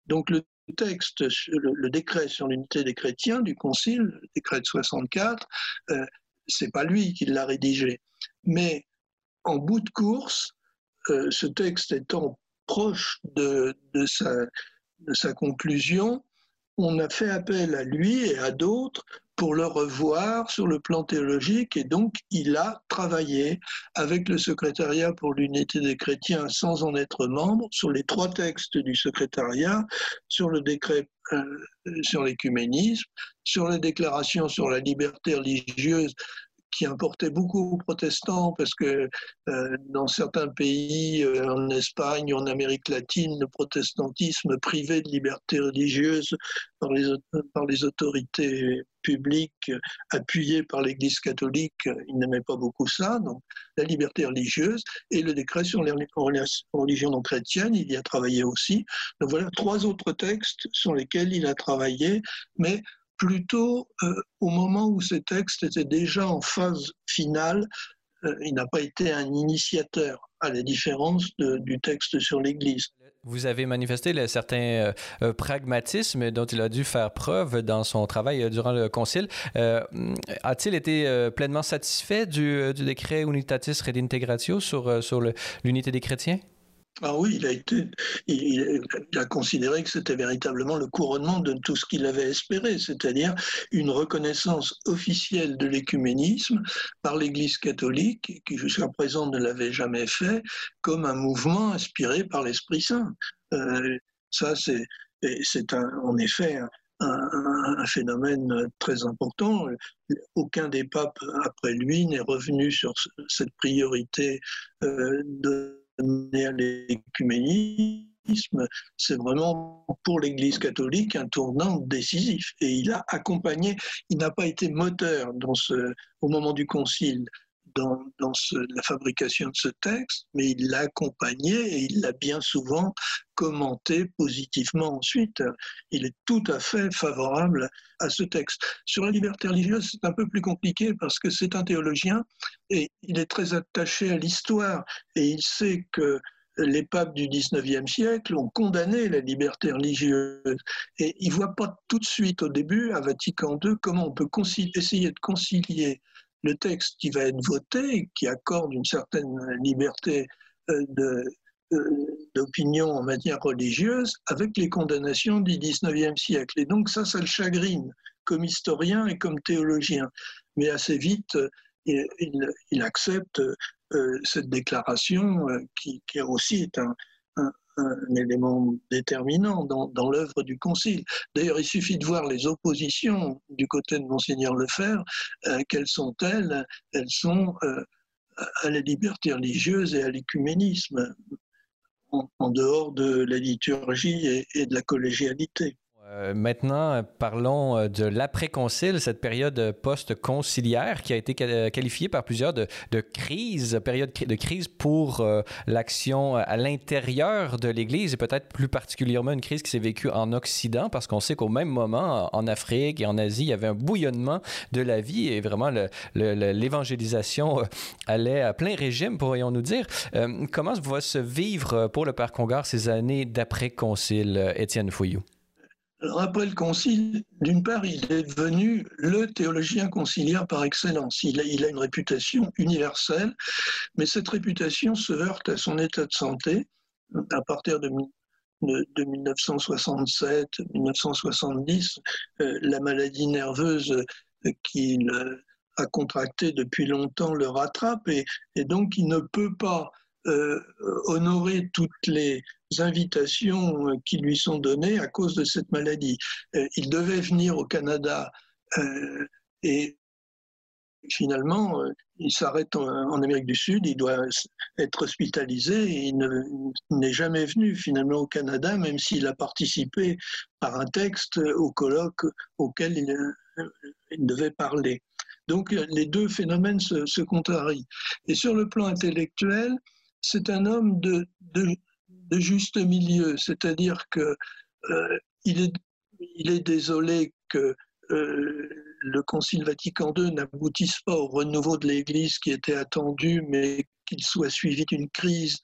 Donc le texte, le, décret sur l'unité des chrétiens du Concile, le décret de 64, euh, c'est pas lui qui l'a rédigé. Mais en bout de course, euh, ce texte étant proche de, sa, de sa conclusion, on a fait appel à lui et à d'autres pour le revoir sur le plan théologique et donc il a travaillé avec le secrétariat pour l'unité des chrétiens sans en être membre sur les trois textes du secrétariat, sur le décret euh, sur l'écuménisme, sur la déclaration sur la liberté religieuse qui importait beaucoup aux protestants parce que euh, dans certains pays, euh, en Espagne, en Amérique latine, le protestantisme privé de liberté religieuse par les, par les autorités publiques appuyées par l'Église catholique, ils n'aimaient pas beaucoup ça. Donc la liberté religieuse et le décret sur les religions non chrétiennes, il y a travaillé aussi. Donc voilà trois autres textes sur lesquels il a travaillé, mais plutôt euh, au moment où ces textes étaient déjà en phase finale, euh, il n'a pas été un initiateur, à la différence du texte sur l'Église. Vous avez manifesté le certain euh, pragmatisme dont il a dû faire preuve dans son travail durant le Concile. A-t-il été pleinement satisfait du, décret Unitatis Redintegratio sur, sur l'unité des chrétiens? Ah oui, il a, été, il, a considéré que c'était véritablement le couronnement de tout ce qu'il avait espéré, c'est-à-dire une reconnaissance officielle de l'écuménisme par l'Église catholique, qui jusqu'à présent ne l'avait jamais fait, comme un mouvement inspiré par l'Esprit Saint. Euh, ça, c'est, c'est en effet un, phénomène très important. Aucun des papes après lui n'est revenu sur cette priorité euh, de à l'écuménisme, c'est vraiment pour l'Église catholique un tournant décisif. Et il a accompagné, il n'a pas été moteur dans ce, au moment du concile dans, la fabrication de ce texte, mais il l'a accompagné et il l'a bien souvent commenté positivement ensuite. Il est tout à fait favorable à ce texte. Sur la liberté religieuse, c'est un peu plus compliqué parce que c'est un théologien et il est très attaché à l'histoire et il sait que les papes du 19e siècle ont condamné la liberté religieuse. Et il ne voit pas tout de suite au début, à Vatican II, comment on peut essayer de concilier le texte qui va être voté, qui accorde une certaine liberté euh, euh, d'opinion en matière religieuse, avec les condamnations du XIXe siècle. Et donc ça, ça le chagrine comme historien et comme théologien. Mais assez vite, il, accepte euh, cette déclaration qui, qui aussi est un, un élément déterminant dans, dans l'œuvre du Concile. D'ailleurs, il suffit de voir les oppositions du côté de Monseigneur Lefebvre. Euh, quelles sont-elles Elles? Sont euh, à la liberté religieuse et à l'écuménisme, en, dehors de la liturgie et de la collégialité. Euh, maintenant, parlons euh, de l'après-concile, cette période post-conciliaire qui a été euh, qualifiée par plusieurs de, crise, période de crise pour l'action à l'intérieur de l'Église et peut-être plus particulièrement une crise qui s'est vécue en Occident parce qu'on sait qu'au même moment, en Afrique et en Asie, il y avait un bouillonnement de la vie et vraiment l'évangélisation allait à plein régime, pourrions-nous dire. comment va se vivre pour le Père Congar ces années d'après-concile, Étienne Fouillou? Après le concile, d'une part, il est devenu le théologien conciliaire par excellence. Il a, a, une réputation universelle, mais cette réputation se heurte à son état de santé à partir de, de, de 1967-1970. Euh, la maladie nerveuse qu'il a contractée depuis longtemps le rattrape et, donc il ne peut pas euh, honorer toutes les invitations euh, qui lui sont données à cause de cette maladie. Euh, il devait venir au Canada euh, et finalement, il s'arrête en, Amérique du Sud, il doit être hospitalisé et il n'est jamais venu finalement au Canada, même s'il a participé par un texte au colloque auquel il, devait parler. Donc les deux phénomènes se, se contrarient. Et sur le plan intellectuel, c'est un homme de, de, juste milieu, c'est-à-dire que euh, il, est, désolé que euh, le Concile Vatican II n'aboutisse pas au renouveau de l'Église qui était attendu, mais qu'il soit suivi d'une crise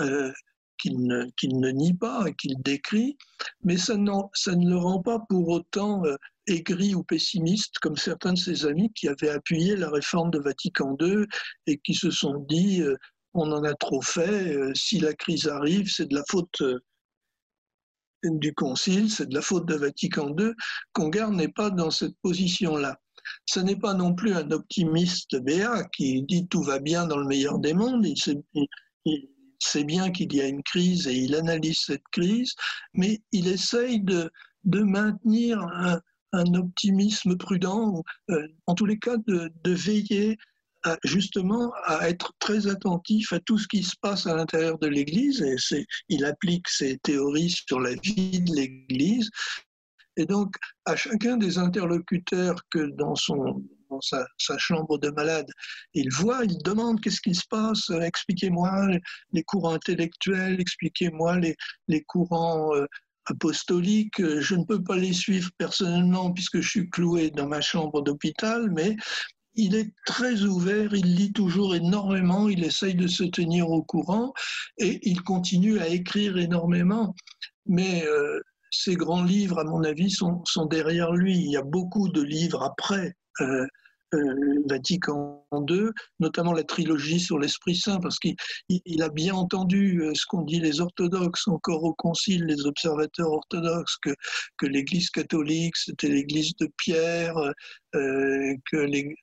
euh, qu'il ne, nie pas et qu'il décrit, mais ça, ça, ne le rend pas pour autant aigri ou pessimiste comme certains de ses amis qui avaient appuyé la réforme de Vatican II et qui se sont dit on en a trop fait, euh, si la crise arrive, c'est de la faute euh, du Concile, c'est de la faute de Vatican II. Congar n'est pas dans cette position-là. Ce n'est pas non plus un optimiste béat qui dit tout va bien dans le meilleur des mondes. Il sait, bien qu'il y a une crise et il analyse cette crise, mais il essaye de, maintenir un, optimisme prudent, euh, en tous les cas de, veiller justement à être très attentif à tout ce qui se passe à l'intérieur de l'Église, et il applique ses théories sur la vie de l'Église, et donc à chacun des interlocuteurs que dans son dans sa, sa, chambre de malade, il voit, il demande qu'est-ce qui se passe, expliquez-moi les courants intellectuels, expliquez-moi les, les courants euh, apostoliques. Je ne peux pas les suivre personnellement puisque je suis cloué dans ma chambre d'hôpital, mais il est très ouvert, il lit toujours énormément, il essaye de se tenir au courant et il continue à écrire énormément. Mais euh, ces grands livres, à mon avis, sont, sont, derrière lui. Il y a beaucoup de livres après. Euh, euh, Vatican II, notamment la trilogie sur l'Esprit Saint, parce qu'il il a bien entendu euh, ce qu'ont dit les orthodoxes encore au Concile, les observateurs orthodoxes, que, l'Église catholique, c'était l'Église de Pierre, que les,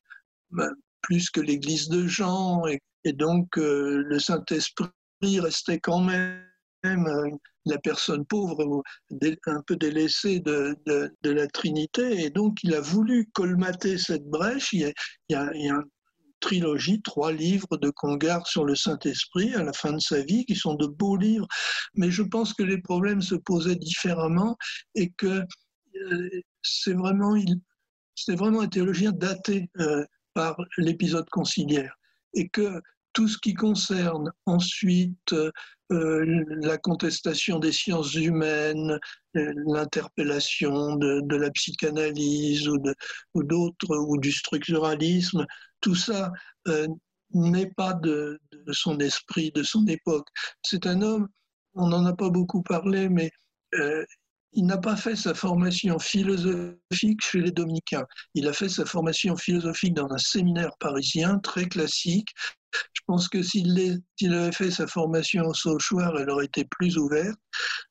plus que l'Église de Jean, et, donc euh, le Saint-Esprit restait quand même euh, la personne pauvre un peu délaissée de, la Trinité. Et donc, il a voulu colmater cette brèche. Il y a, une trilogie, trois livres de Congar sur le Saint-Esprit à la fin de sa vie, qui sont de beaux livres. Mais je pense que les problèmes se posaient différemment et que euh, c'est vraiment, un théologien daté par l'épisode conciliaire. Et que tout ce qui concerne ensuite euh, la contestation des sciences humaines, euh, l'interpellation de, la psychanalyse ou d'autres, ou, du structuralisme, tout ça euh, n'est pas de, son esprit, de son époque. C'est un homme, on n'en a pas beaucoup parlé, mais euh, il n'a pas fait sa formation philosophique chez les dominicains. Il a fait sa formation philosophique dans un séminaire parisien très classique. Je pense que s'il avait fait sa formation au Sauchoir, elle aurait été plus ouverte.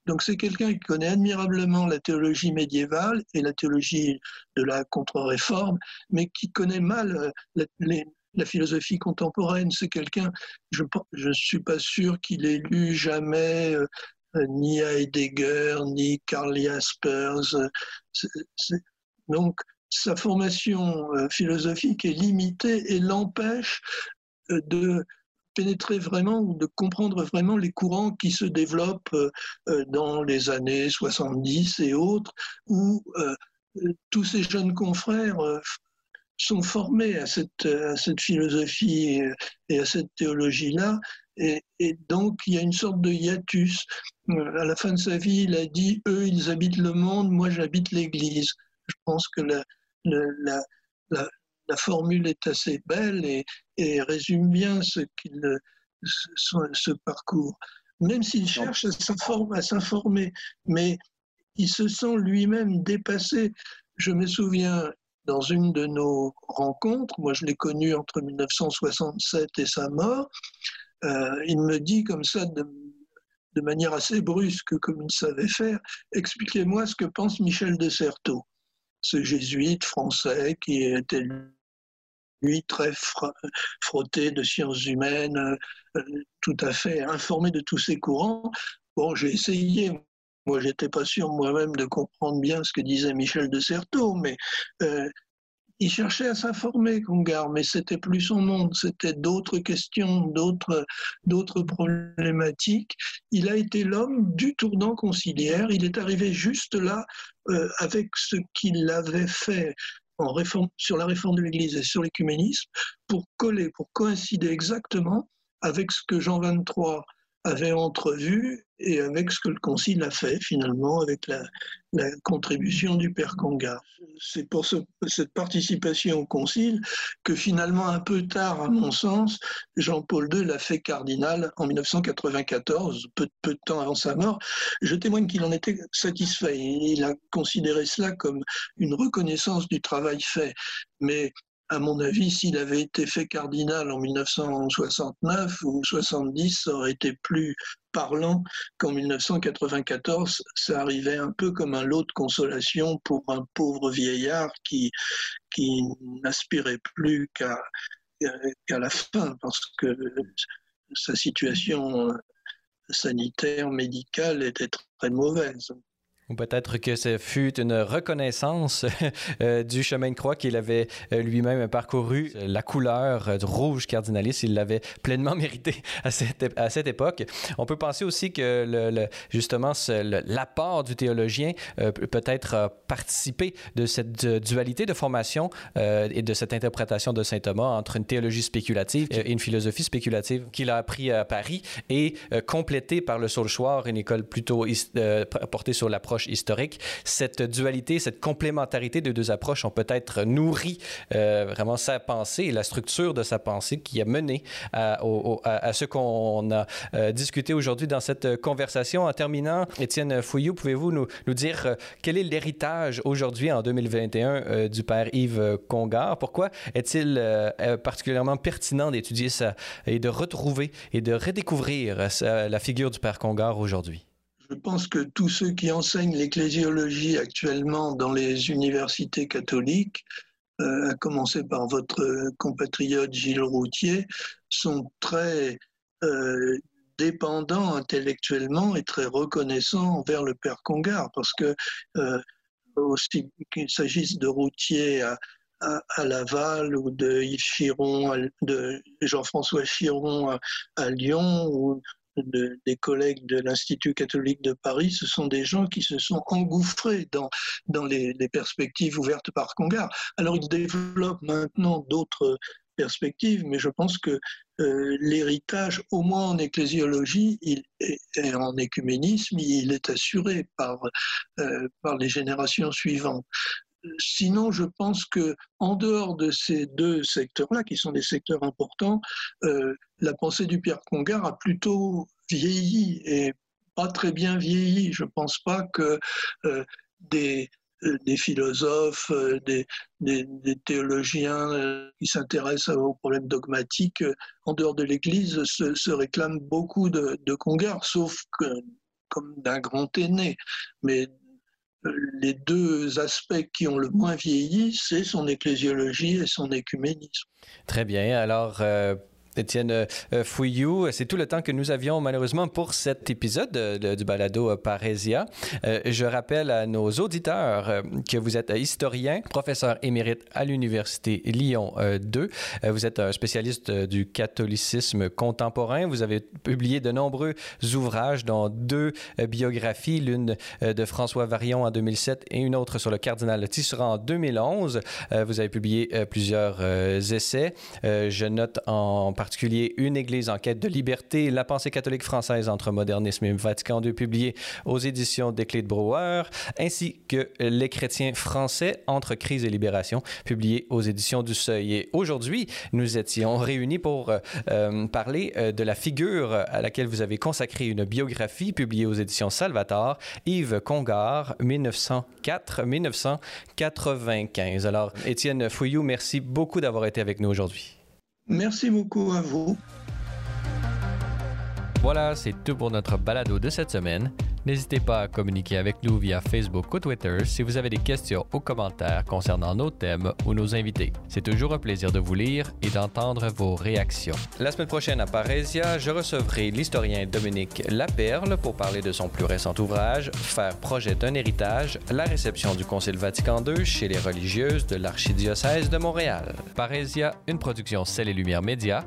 Donc c'est quelqu'un qui connaît admirablement la théologie médiévale et la théologie de la contre-réforme, mais qui connaît mal euh, la, philosophie contemporaine. C'est quelqu'un, je ne suis pas sûr qu'il ait lu jamais euh, ni Heidegger, ni Karl Jaspers. Donc, sa formation euh, philosophique est limitée et l'empêche euh, de pénétrer vraiment ou de comprendre vraiment les courants qui se développent euh, dans les années 70 et autres, où tous ces jeunes confrères sont formés à cette, à cette philosophie et à cette théologie-là, et, et, donc, il y a une sorte de hiatus. Euh, à la fin de sa vie, il a dit Eux, ils habitent le monde, moi, j'habite l'Église. Je pense que la, la, la, la, formule est assez belle et, et résume bien ce, qu'il, ce, ce parcours. Même s'il cherche à s'informer, mais il se sent lui-même dépassé. Je me souviens dans une de nos rencontres, moi je l'ai connu entre 1967 et sa mort, euh, il me dit comme ça de, manière assez brusque, comme il savait faire, expliquez-moi ce que pense Michel de Certeau, ce jésuite français qui était lui très frotté de sciences humaines, euh, tout à fait informé de tous ces courants. Bon, j'ai essayé, moi, j'étais pas sûr moi-même de comprendre bien ce que disait Michel de Certeau, mais euh, il cherchait à s'informer, Congar, mais c'était plus son monde, c'était d'autres questions, d'autres, problématiques. Il a été l'homme du tournant conciliaire. Il est arrivé juste là euh, avec ce qu'il avait fait en réforme, sur la réforme de l'Église et sur l'écuménisme pour coller, pour coïncider exactement avec ce que Jean XXIII avait entrevu et avec ce que le Concile a fait finalement avec la, contribution du Père Congar. C'est pour cette participation au Concile que finalement, un peu tard à mon sens, Jean-Paul II l'a fait cardinal en 1994, peu, peu, de temps avant sa mort. Je témoigne qu'il en était satisfait. Il a considéré cela comme une reconnaissance du travail fait. Mais à mon avis, s'il avait été fait cardinal en 1969 ou 70, ça aurait été plus parlant qu'en 1994. Ça arrivait un peu comme un lot de consolation pour un pauvre vieillard qui, qui n'aspirait plus qu'à la fin, parce que sa situation sanitaire, médicale était très mauvaise. Ou peut-être que ce fut une reconnaissance *laughs* euh, du chemin de croix qu'il avait euh, lui-même parcouru. La couleur euh, du rouge cardinaliste, il l'avait pleinement *laughs* mérité à cette, à cette époque. On peut penser aussi que justement l'apport du théologien peut-être participé de cette dualité de formation et de cette interprétation de saint Thomas entre une théologie spéculative et une philosophie spéculative qu'il a appris à Paris et complété par le Saulchoir, une école plutôt portée sur l'approche historique. Cette dualité, cette complémentarité de deux approches ont peut-être nourri euh, vraiment sa pensée et la structure de sa pensée qui a mené à, ce qu'on a euh, discuté aujourd'hui dans cette conversation. En terminant, Étienne Fouillou, pouvez-vous nous, nous, dire euh, quel est l'héritage aujourd'hui en 2021 du père Yves Congar? Pourquoi est-il particulièrement pertinent d'étudier ça et de retrouver et de redécouvrir la figure du père Congar aujourd'hui? Je pense que tous ceux qui enseignent l'ecclésiologie actuellement dans les universités catholiques, euh, à commencer par votre compatriote Gilles Routier, sont très euh, dépendants intellectuellement et très reconnaissants envers le père Congar, parce que euh, qu'il s'agisse de Routier à, à, Laval ou de Yves Chiron, de Jean-François Chiron à, à Lyon ou des collègues de l'Institut catholique de Paris, ce sont des gens qui se sont engouffrés dans, dans les, perspectives ouvertes par Congar. Alors ils développent maintenant d'autres perspectives, mais je pense que euh, l'héritage, au moins en ecclésiologie et, en écuménisme, il est assuré par, euh, par les générations suivantes. Sinon, je pense que en dehors de ces deux secteurs-là, qui sont des secteurs importants, euh, la pensée du Pierre Congar a plutôt vieilli et pas très bien vieilli. Je pense pas que euh, des, euh, des, philosophes, des, théologiens qui s'intéressent aux problèmes dogmatiques en dehors de l'Église se, réclament beaucoup de, de Congar, sauf comme d'un grand aîné. Mais les deux aspects qui ont le moins vieilli, c'est son ecclésiologie et son écuménisme. Très bien. Alors, euh, Étienne euh, euh, Fouillou. C'est tout le temps que nous avions malheureusement pour cet épisode du balado euh, Parésia. je rappelle à nos auditeurs que vous êtes historien, professeur émérite à l'Université Lyon 2. vous êtes un spécialiste du catholicisme contemporain. Vous avez publié de nombreux ouvrages, dont deux biographies, l'une de François Varion en 2007 et une autre sur le cardinal Tisserand en 2011. vous avez publié plusieurs essais. je note en particulier Une Église en quête de liberté, la pensée catholique française entre modernisme et Vatican II, publié aux éditions des Clés de Brouwer, ainsi que Les chrétiens français entre crise et libération, publié aux éditions du Seuil. Et aujourd'hui, nous étions réunis pour euh, parler euh, de la figure à laquelle vous avez consacré une biographie publiée aux éditions Salvator, Yves Congar, 1904-1995. Alors, Étienne Fouillou, merci beaucoup d'avoir été avec nous aujourd'hui. Merci beaucoup à vous. Voilà, c'est tout pour notre balado de cette semaine. N'hésitez pas à communiquer avec nous via Facebook ou Twitter si vous avez des questions ou commentaires concernant nos thèmes ou nos invités. C'est toujours un plaisir de vous lire et d'entendre vos réactions. La semaine prochaine à Parésia, je recevrai l'historien Dominique Laperle pour parler de son plus récent ouvrage, Faire projet d'un héritage, la réception du Concile Vatican II chez les religieuses de l'archidiocèse de Montréal. Parésia, une production Celle et Lumière Média,